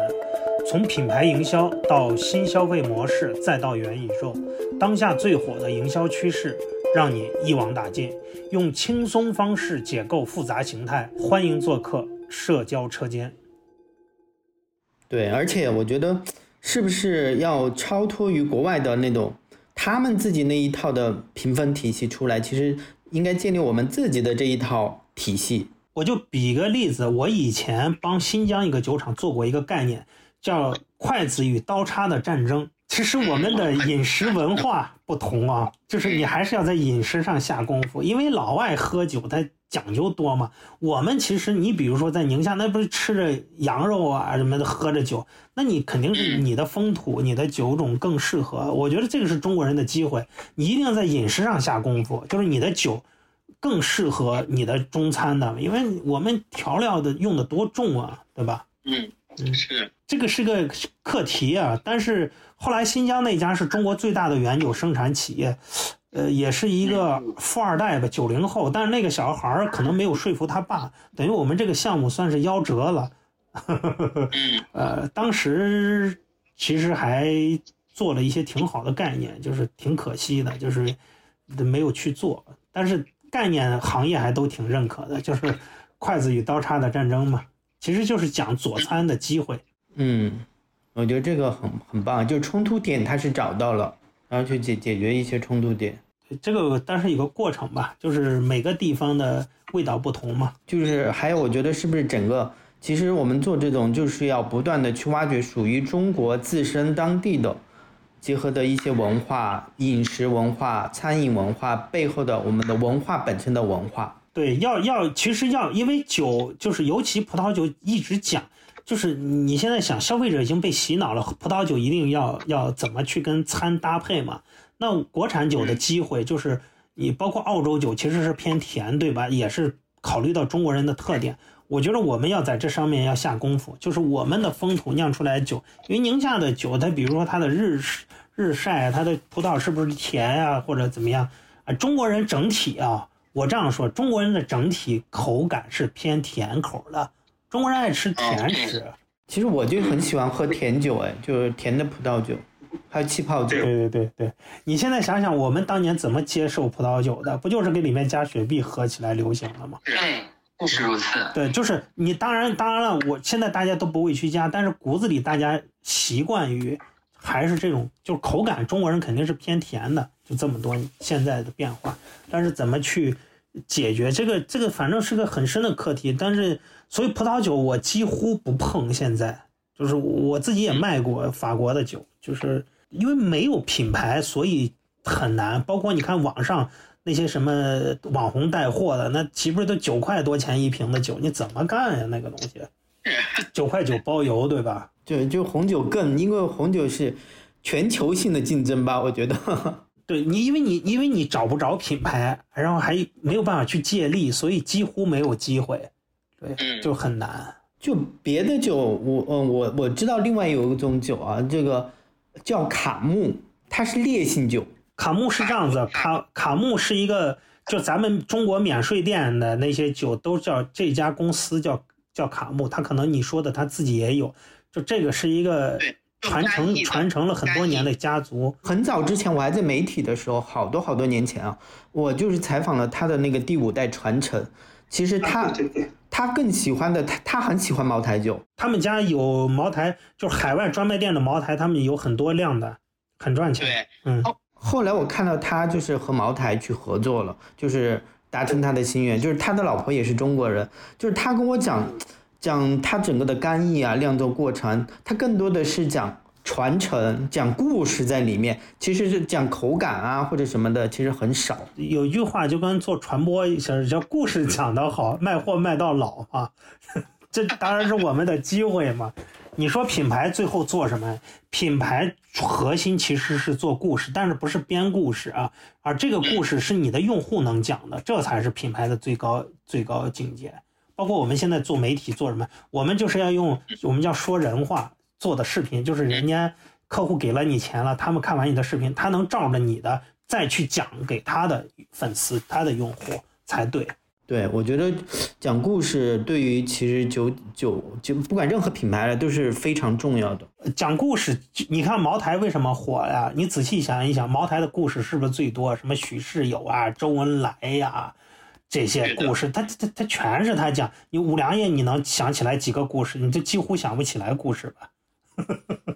从品牌营销到新消费模式，再到元宇宙，当下最火的营销趋势，让你一网打尽，用轻松方式解构复杂形态。欢迎做客社交车间。对，而且我觉得是不是要超脱于国外的那种他们自己那一套的评分体系出来，其实应该建立我们自己的这一套体系。我就比个例子，我以前帮新疆一个酒厂做过一个概念，叫“筷子与刀叉的战争”。其实我们的饮食文化不同啊，就是你还是要在饮食上下功夫，因为老外喝酒他讲究多嘛。我们其实你比如说在宁夏，那不是吃着羊肉啊什么的，喝着酒，那你肯定是你的风土、你的酒种更适合。我觉得这个是中国人的机会，你一定要在饮食上下功夫，就是你的酒更适合你的中餐的，因为我们调料的用的多重啊，对吧？嗯，是。这个是个课题啊，但是后来新疆那家是中国最大的原酒生产企业，呃，也是一个富二代吧，九零后，但是那个小孩儿可能没有说服他爸，等于我们这个项目算是夭折了。呃，当时其实还做了一些挺好的概念，就是挺可惜的，就是没有去做，但是概念行业还都挺认可的，就是筷子与刀叉的战争嘛，其实就是讲佐餐的机会。嗯，我觉得这个很很棒，就是冲突点他是找到了，然后去解解决一些冲突点。这个但是有个过程吧，就是每个地方的味道不同嘛。就是还有，我觉得是不是整个，其实我们做这种就是要不断的去挖掘属于中国自身当地的，结合的一些文化、饮食文化、餐饮文化背后的我们的文化本身的文化。对，要要，其实要，因为酒就是尤其葡萄酒一直讲，就是你现在想消费者已经被洗脑了，葡萄酒一定要要怎么去跟餐搭配嘛。那国产酒的机会就是你包括澳洲酒其实是偏甜，对吧？也是考虑到中国人的特点，我觉得我们要在这上面要下功夫，就是我们的风土酿出来的酒，因为宁夏的酒，它比如说它的日日晒，它的葡萄是不是甜啊，或者怎么样啊？中国人整体啊，我这样说，中国人的整体口感是偏甜口的，中国人爱吃甜食。其实我就很喜欢喝甜酒，哎，就是甜的葡萄酒。还有气泡酒，对对对对，你现在想想，我们当年怎么接受葡萄酒的？不就是给里面加雪碧，喝起来流行了吗？对，是如此。对，就是你，当然，当然了，我现在大家都不会去加，但是骨子里大家习惯于还是这种，就是口感，中国人肯定是偏甜的，就这么多现在的变化。但是怎么去解决这个？这个反正是个很深的课题。但是，所以葡萄酒我几乎不碰，现在就是我自己也卖过法国的酒。就是因为没有品牌，所以很难。包括你看网上那些什么网红带货的，那岂不是都九块多钱一瓶的酒？你怎么干呀？那个东西，九块九包邮，对吧？就就红酒更，因为红酒是全球性的竞争吧？我觉得，对你，因为你因为你找不着品牌，然后还没有办法去借力，所以几乎没有机会，对，就很难。就别的酒，我嗯，我我知道另外有一种酒啊，这个。叫卡木，它是烈性酒。卡木是这样子，卡卡木是一个，就咱们中国免税店的那些酒都叫这家公司叫叫卡木，他可能你说的他自己也有，就这个是一个传承传承了很多年的家族。很早之前我还在媒体的时候，好多好多年前啊，我就是采访了他的那个第五代传承。其实他他更喜欢的，他他很喜欢茅台酒。他们家有茅台，就是海外专卖店的茅台，他们有很多量的，很赚钱。对，嗯。后来我看到他就是和茅台去合作了，就是达成他的心愿，就是他的老婆也是中国人，就是他跟我讲讲它整个的干邑啊酿造过程，它更多的是讲。传承讲故事在里面，其实是讲口感啊或者什么的，其实很少。有一句话就跟做传播一样，叫故事讲得好，卖货卖到老啊。这当然是我们的机会嘛。你说品牌最后做什么？品牌核心其实是做故事，但是不是编故事啊？而这个故事是你的用户能讲的，这才是品牌的最高最高境界。包括我们现在做媒体做什么，我们就是要用我们叫说人话。做的视频就是人家客户给了你钱了，他们看完你的视频，他能照着你的再去讲给他的粉丝、他的用户才对。对，我觉得讲故事对于其实九九就不管任何品牌了都是非常重要的。讲故事，你看茅台为什么火呀？你仔细想一想，茅台的故事是不是最多？什么许世友啊、周恩来呀，这些故事，他他他全是他讲。你五粮液，你能想起来几个故事？你就几乎想不起来故事吧？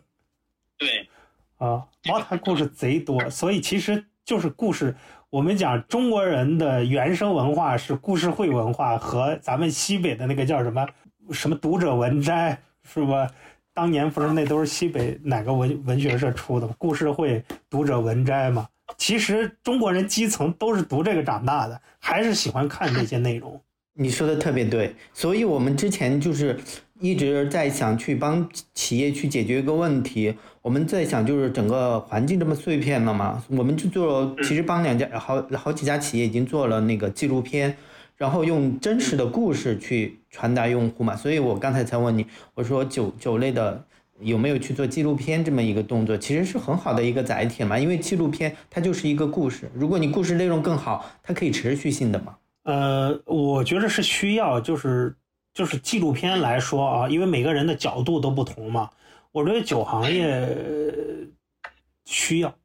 对，啊，茅台故事贼多，所以其实就是故事。我们讲中国人的原生文化是故事会文化，和咱们西北的那个叫什么什么读者文摘是吧？当年不是那都是西北哪个文文学社出的？故事会、读者文摘嘛。其实中国人基层都是读这个长大的，还是喜欢看这些内容。你说的特别对，所以我们之前就是一直在想去帮企业去解决一个问题。我们在想，就是整个环境这么碎片了嘛，我们就做，其实帮两家好好几家企业已经做了那个纪录片，然后用真实的故事去传达用户嘛。所以我刚才才问你，我说酒酒类的有没有去做纪录片这么一个动作，其实是很好的一个载体嘛，因为纪录片它就是一个故事，如果你故事内容更好，它可以持续性的嘛。呃，我觉得是需要，就是就是纪录片来说啊，因为每个人的角度都不同嘛。我认为酒行业需要，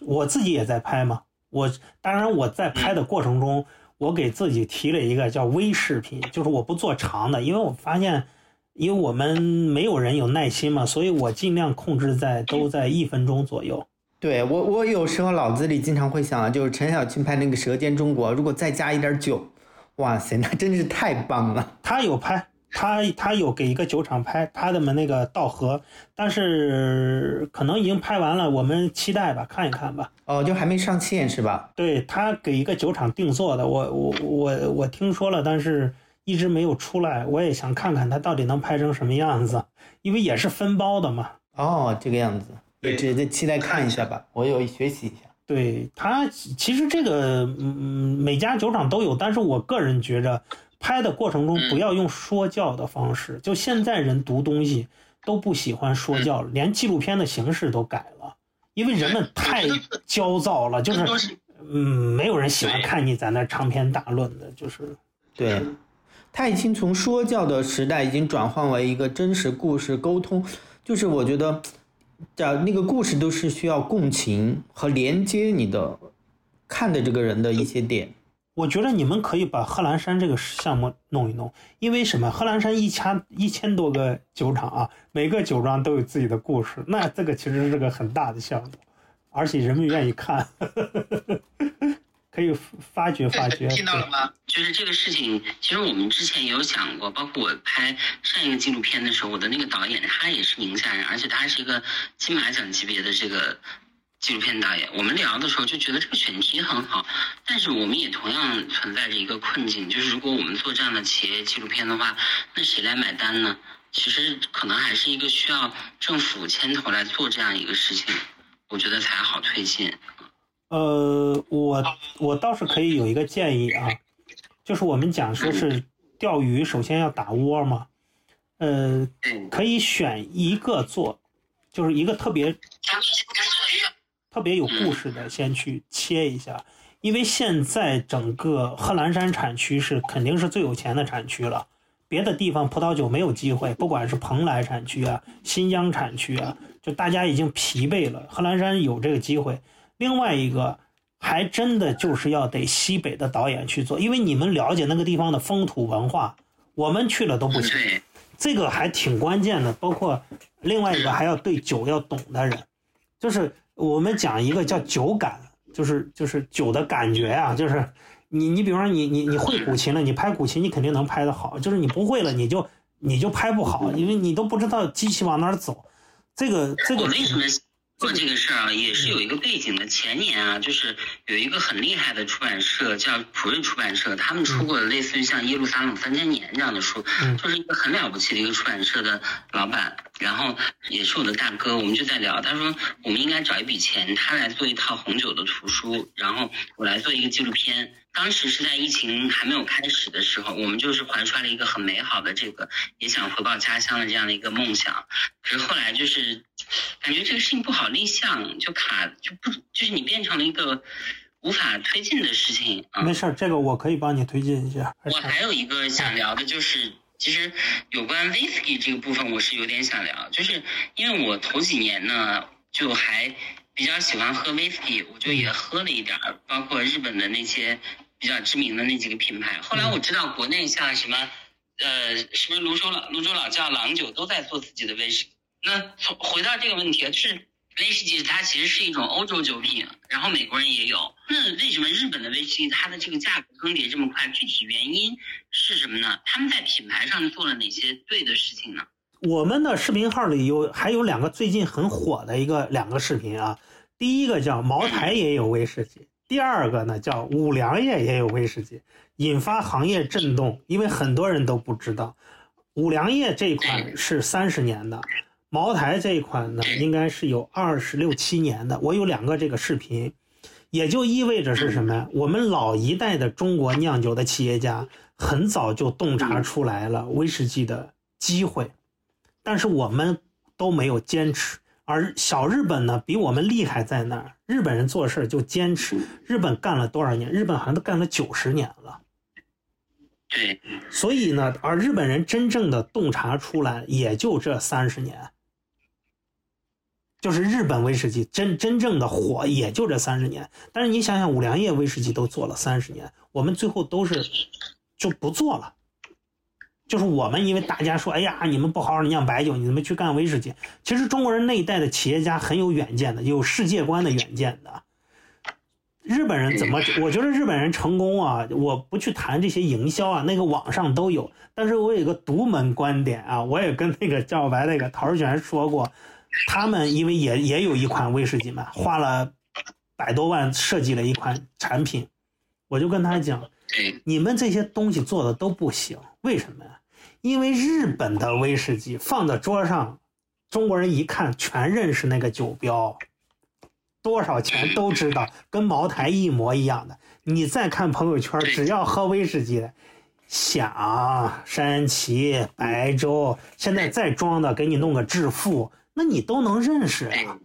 我自己也在拍嘛。我当然我在拍的过程中，我给自己提了一个叫微视频，就是我不做长的，因为我发现，因为我们没有人有耐心嘛，所以我尽量控制在都在一分钟左右。对我，我有时候脑子里经常会想，就是陈小青拍那个《舌尖中国》，如果再加一点酒，哇塞，那真是太棒了。他有拍，他他有给一个酒厂拍他的们那个道河，但是可能已经拍完了，我们期待吧，看一看吧。哦，就还没上线是吧？对他给一个酒厂定做的，我我我我听说了，但是一直没有出来，我也想看看他到底能拍成什么样子，因为也是分包的嘛。哦，这个样子。这这期待看一下吧，我有学习一下。对它，其实这个嗯，每家酒厂都有，但是我个人觉着，拍的过程中不要用说教的方式。就现在人读东西都不喜欢说教了，连纪录片的形式都改了，因为人们太焦躁了，就是嗯，没有人喜欢看你在那长篇大论的，就是对，他已经从说教的时代已经转换为一个真实故事沟通，就是我觉得。讲那个故事都是需要共情和连接你的看的这个人的一些点。我觉得你们可以把贺兰山这个项目弄一弄，因为什么？贺兰山一千一千多个酒厂啊，每个酒庄都有自己的故事，那这个其实是个很大的项目，而且人们愿意看。可以发掘发掘，听到了吗？就是这个事情，其实我们之前也有想过，包括我拍上一个纪录片的时候，我的那个导演他也是宁夏人，而且他是一个金马奖级别的这个纪录片导演。我们聊的时候就觉得这个选题很好，但是我们也同样存在着一个困境，就是如果我们做这样的企业纪录片的话，那谁来买单呢？其实可能还是一个需要政府牵头来做这样一个事情，我觉得才好推进。呃，我我倒是可以有一个建议啊，就是我们讲说是钓鱼，首先要打窝嘛，呃，可以选一个做，就是一个特别特别有故事的，先去切一下，因为现在整个贺兰山产区是肯定是最有钱的产区了，别的地方葡萄酒没有机会，不管是蓬莱产区啊、新疆产区啊，就大家已经疲惫了，贺兰山有这个机会。另外一个，还真的就是要得西北的导演去做，因为你们了解那个地方的风土文化，我们去了都不行。这个还挺关键的。包括另外一个，还要对酒要懂的人，就是我们讲一个叫酒感，就是就是酒的感觉啊，就是你你比方说你你你会古琴了，你拍古琴你肯定能拍得好，就是你不会了你就你就拍不好，因为你都不知道机器往哪走。这个这个。做这个事儿啊，也是有一个背景的。前年啊，就是有一个很厉害的出版社叫普瑞出版社，他们出过类似于像《耶路撒冷三千年》这样的书，就是一个很了不起的一个出版社的老板，然后也是我的大哥。我们就在聊，他说我们应该找一笔钱，他来做一套红酒的图书，然后我来做一个纪录片。当时是在疫情还没有开始的时候，我们就是怀揣了一个很美好的这个也想回报家乡的这样的一个梦想。可是后来就是感觉这个事情不好立项，就卡就不就是你变成了一个无法推进的事情啊。没事儿，这个我可以帮你推进一下。我还有一个想聊的就是，其实有关 whisky 这个部分，我是有点想聊，就是因为我头几年呢就还比较喜欢喝 whisky，我就也喝了一点儿，包括日本的那些。比较知名的那几个品牌，后来我知道国内像什么，呃，是不是泸州老泸州老窖、郎酒都在做自己的威士忌？那从回到这个问题，就是威士忌它其实是一种欧洲酒品，然后美国人也有。那为什么日本的威士忌它的这个价格更迭这么快？具体原因是什么呢？他们在品牌上做了哪些对的事情呢？我们的视频号里有还有两个最近很火的一个两个视频啊，第一个叫茅台也有威士忌，第二个呢叫五粮液也有威士忌，引发行业震动，因为很多人都不知道，五粮液这一款是三十年的，茅台这一款呢应该是有二十六七年的，我有两个这个视频，也就意味着是什么呀？我们老一代的中国酿酒的企业家很早就洞察出来了威士忌的机会。但是我们都没有坚持，而小日本呢，比我们厉害在哪儿？日本人做事就坚持。日本干了多少年？日本好像都干了九十年了。对，所以呢，而日本人真正的洞察出来，也就这三十年。就是日本威士忌真真正的火，也就这三十年。但是你想想，五粮液威士忌都做了三十年，我们最后都是就不做了。就是我们，因为大家说，哎呀，你们不好好酿白酒，你怎么去干威士忌？其实中国人那一代的企业家很有远见的，有世界观的远见的。日本人怎么？我觉得日本人成功啊！我不去谈这些营销啊，那个网上都有。但是我有一个独门观点啊，我也跟那个赵白那个陶世全说过，他们因为也也有一款威士忌嘛，花了百多万设计了一款产品，我就跟他讲，你们这些东西做的都不行，为什么呀？因为日本的威士忌放在桌上，中国人一看全认识那个酒标，多少钱都知道，跟茅台一模一样的。你再看朋友圈，只要喝威士忌的，响、山崎、白州，现在再装的给你弄个致富，那你都能认识啊。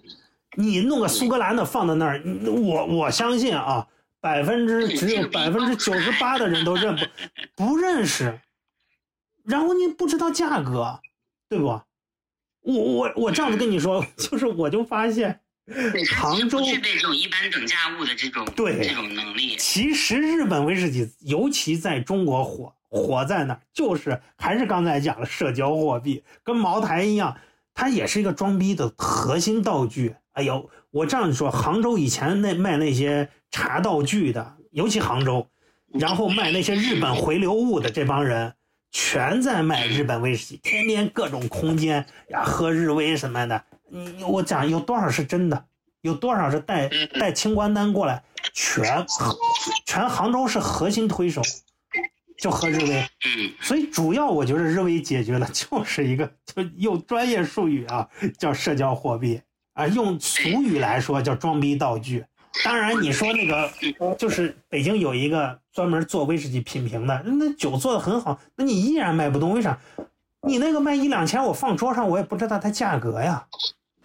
你弄个苏格兰的放在那儿，我我相信啊，百分之只有百分之九十八的人都认不不认识。然后你不知道价格，对不？我我我这样子跟你说，就是我就发现，杭州具备这种一般等价物的这种对这种能力。其实日本威士忌，尤其在中国火火在哪，就是还是刚才讲的社交货币，跟茅台一样，它也是一个装逼的核心道具。哎呦，我这样说，杭州以前那卖那些茶道具的，尤其杭州，然后卖那些日本回流物的这帮人。全在卖日本威士忌，天天各种空间呀，喝日威什么的。你我讲有多少是真的，有多少是带带清关单过来，全全杭州是核心推手，就喝日威。嗯所以主要我觉得日威解决了就是一个，就用专业术语啊叫社交货币啊，用俗语来说叫装逼道具。当然，你说那个就是北京有一个专门做威士忌品评的，那酒做的很好，那你依然卖不动，为啥？你那个卖一两千，我放桌上，我也不知道它价格呀。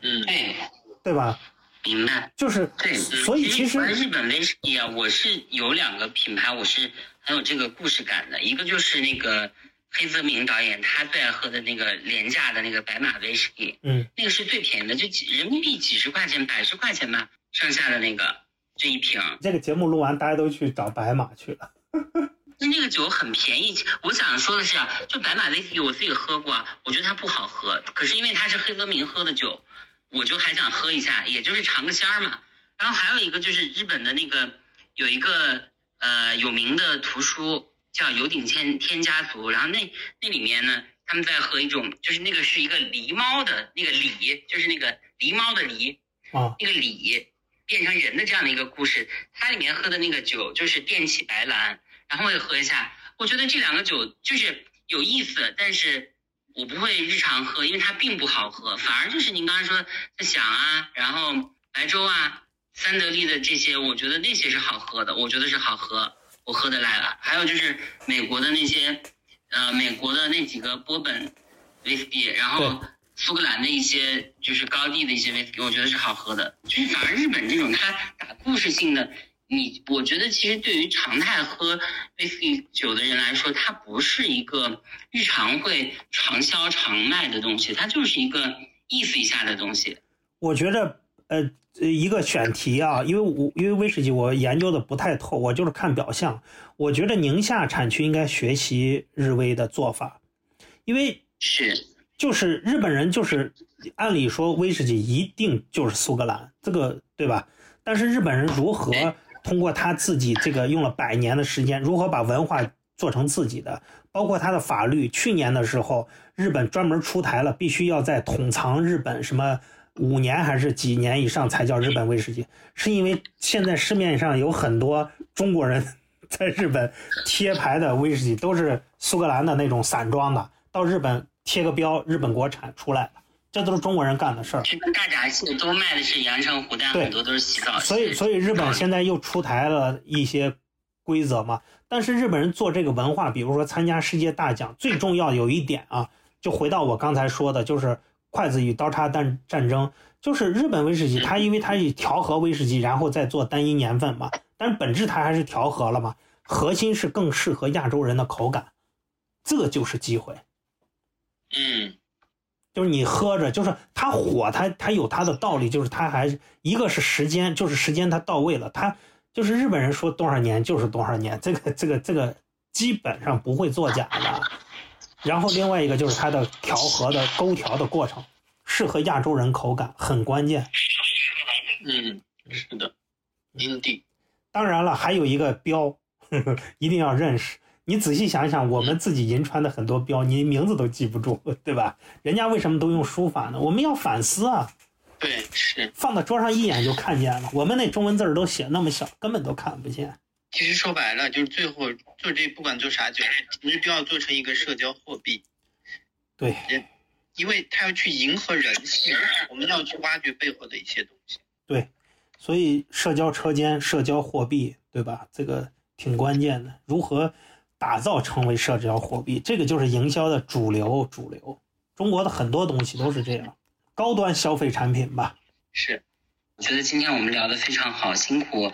嗯，对，对吧？明白。就是对，所以其实日本威士忌啊，我是有两个品牌，我是很有这个故事感的。一个就是那个黑泽明导演他最爱喝的那个廉价的那个白马威士忌，嗯，那个是最便宜的，就几人民币几十块钱，百十块钱吧。剩下的那个这一瓶，这个节目录完，大家都去找白马去了。那那个酒很便宜，我想说的是啊，就白马威士忌我自己喝过，我觉得它不好喝。可是因为它是黑泽明喝的酒，我就还想喝一下，也就是尝个鲜儿嘛。然后还有一个就是日本的那个有一个呃有名的图书叫《有顶天天家族》，然后那那里面呢，他们在喝一种，就是那个是一个狸猫的那个狸，就是那个狸猫的狸啊，那个狸。变成人的这样的一个故事，它里面喝的那个酒就是电气白兰，然后我也喝一下，我觉得这两个酒就是有意思，但是我不会日常喝，因为它并不好喝，反而就是您刚才说的想啊，然后白粥啊、三得利的这些，我觉得那些是好喝的，我觉得是好喝，我喝得来了。还有就是美国的那些，呃，美国的那几个波本威士忌，然后。苏格兰的一些就是高地的一些威士忌，我觉得是好喝的。就是反而日本这种它打故事性的，你我觉得其实对于常态喝威士忌酒的人来说，它不是一个日常会常销常卖的东西，它就是一个意思一下的东西。我觉得呃一个选题啊，因为我因为威士忌我研究的不太透，我就是看表象。我觉得宁夏产区应该学习日威的做法，因为是。就是日本人，就是按理说威士忌一定就是苏格兰，这个对吧？但是日本人如何通过他自己这个用了百年的时间，如何把文化做成自己的，包括他的法律。去年的时候，日本专门出台了，必须要在统藏日本什么五年还是几年以上才叫日本威士忌，是因为现在市面上有很多中国人在日本贴牌的威士忌都是苏格兰的那种散装的，到日本贴个标，日本国产出来的，这都是中国人干的事儿。这个大闸蟹都卖的是阳澄湖，但对很多都是洗澡。所以，所以日本现在又出台了一些规则嘛。但是日本人做这个文化，比如说参加世界大奖，最重要有一点啊，就回到我刚才说的，就是筷子与刀叉战战争，就是日本威士忌，它因为它以调和威士忌，然后再做单一年份嘛，但是本质它还是调和了嘛，核心是更适合亚洲人的口感，这就是机会。嗯，就是你喝着，就是它火，它它有它的道理，就是它还是一个是时间，就是时间它到位了，它就是日本人说多少年就是多少年，这个这个这个基本上不会作假的。然后另外一个就是它的调和的勾调的过程，适合亚洲人口感很关键。嗯，是的，因地。当然了，还有一个标，呵 呵一定要认识。你仔细想想，我们自己银川的很多标，你名字都记不住，对吧？人家为什么都用书法呢？我们要反思啊。对，是。放到桌上一眼就看见了。我们那中文字儿都写那么小，根本都看不见。其实说白了，就是最后做这不管做啥酒，其实都要做成一个社交货币，对，因为他要去迎合人性，我们要去挖掘背后的一些东西。对，所以社交车间、社交货币，对吧？这个挺关键的。如何打造成为社交货币，这个就是营销的主流。主流，中国的很多东西都是这样，高端消费产品吧。是，我觉得今天我们聊得非常好，辛苦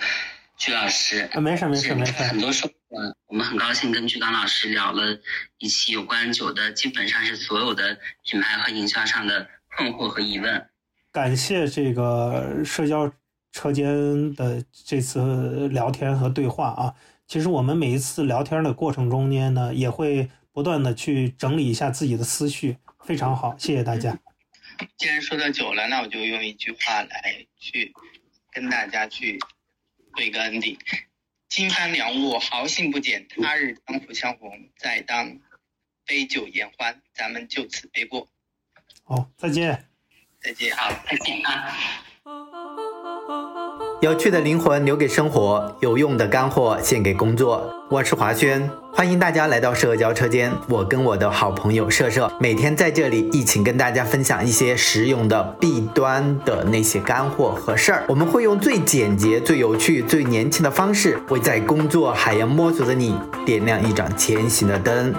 鞠老师。啊，没事没事没事。很多收获，我们很高兴跟鞠刚老师聊了一期有关酒的，基本上是所有的品牌和营销上的困惑和疑问。感谢这个社交车间的这次聊天和对话啊。其实我们每一次聊天的过程中间呢，也会不断的去整理一下自己的思绪，非常好，谢谢大家。既然说到酒了，那我就用一句话来去跟大家去做一个 ending：金帆良物，豪兴不减；他日当扶相逢，再当杯酒言欢。咱们就此别过，好，再见。再见。好，再见啊。有趣的灵魂留给生活，有用的干货献给工作。我是华轩，欢迎大家来到社交车间。我跟我的好朋友社社每天在这里一起跟大家分享一些实用的弊端的那些干货和事儿。我们会用最简洁、最有趣、最年轻的方式，为在工作海洋摸索的你点亮一盏前行的灯。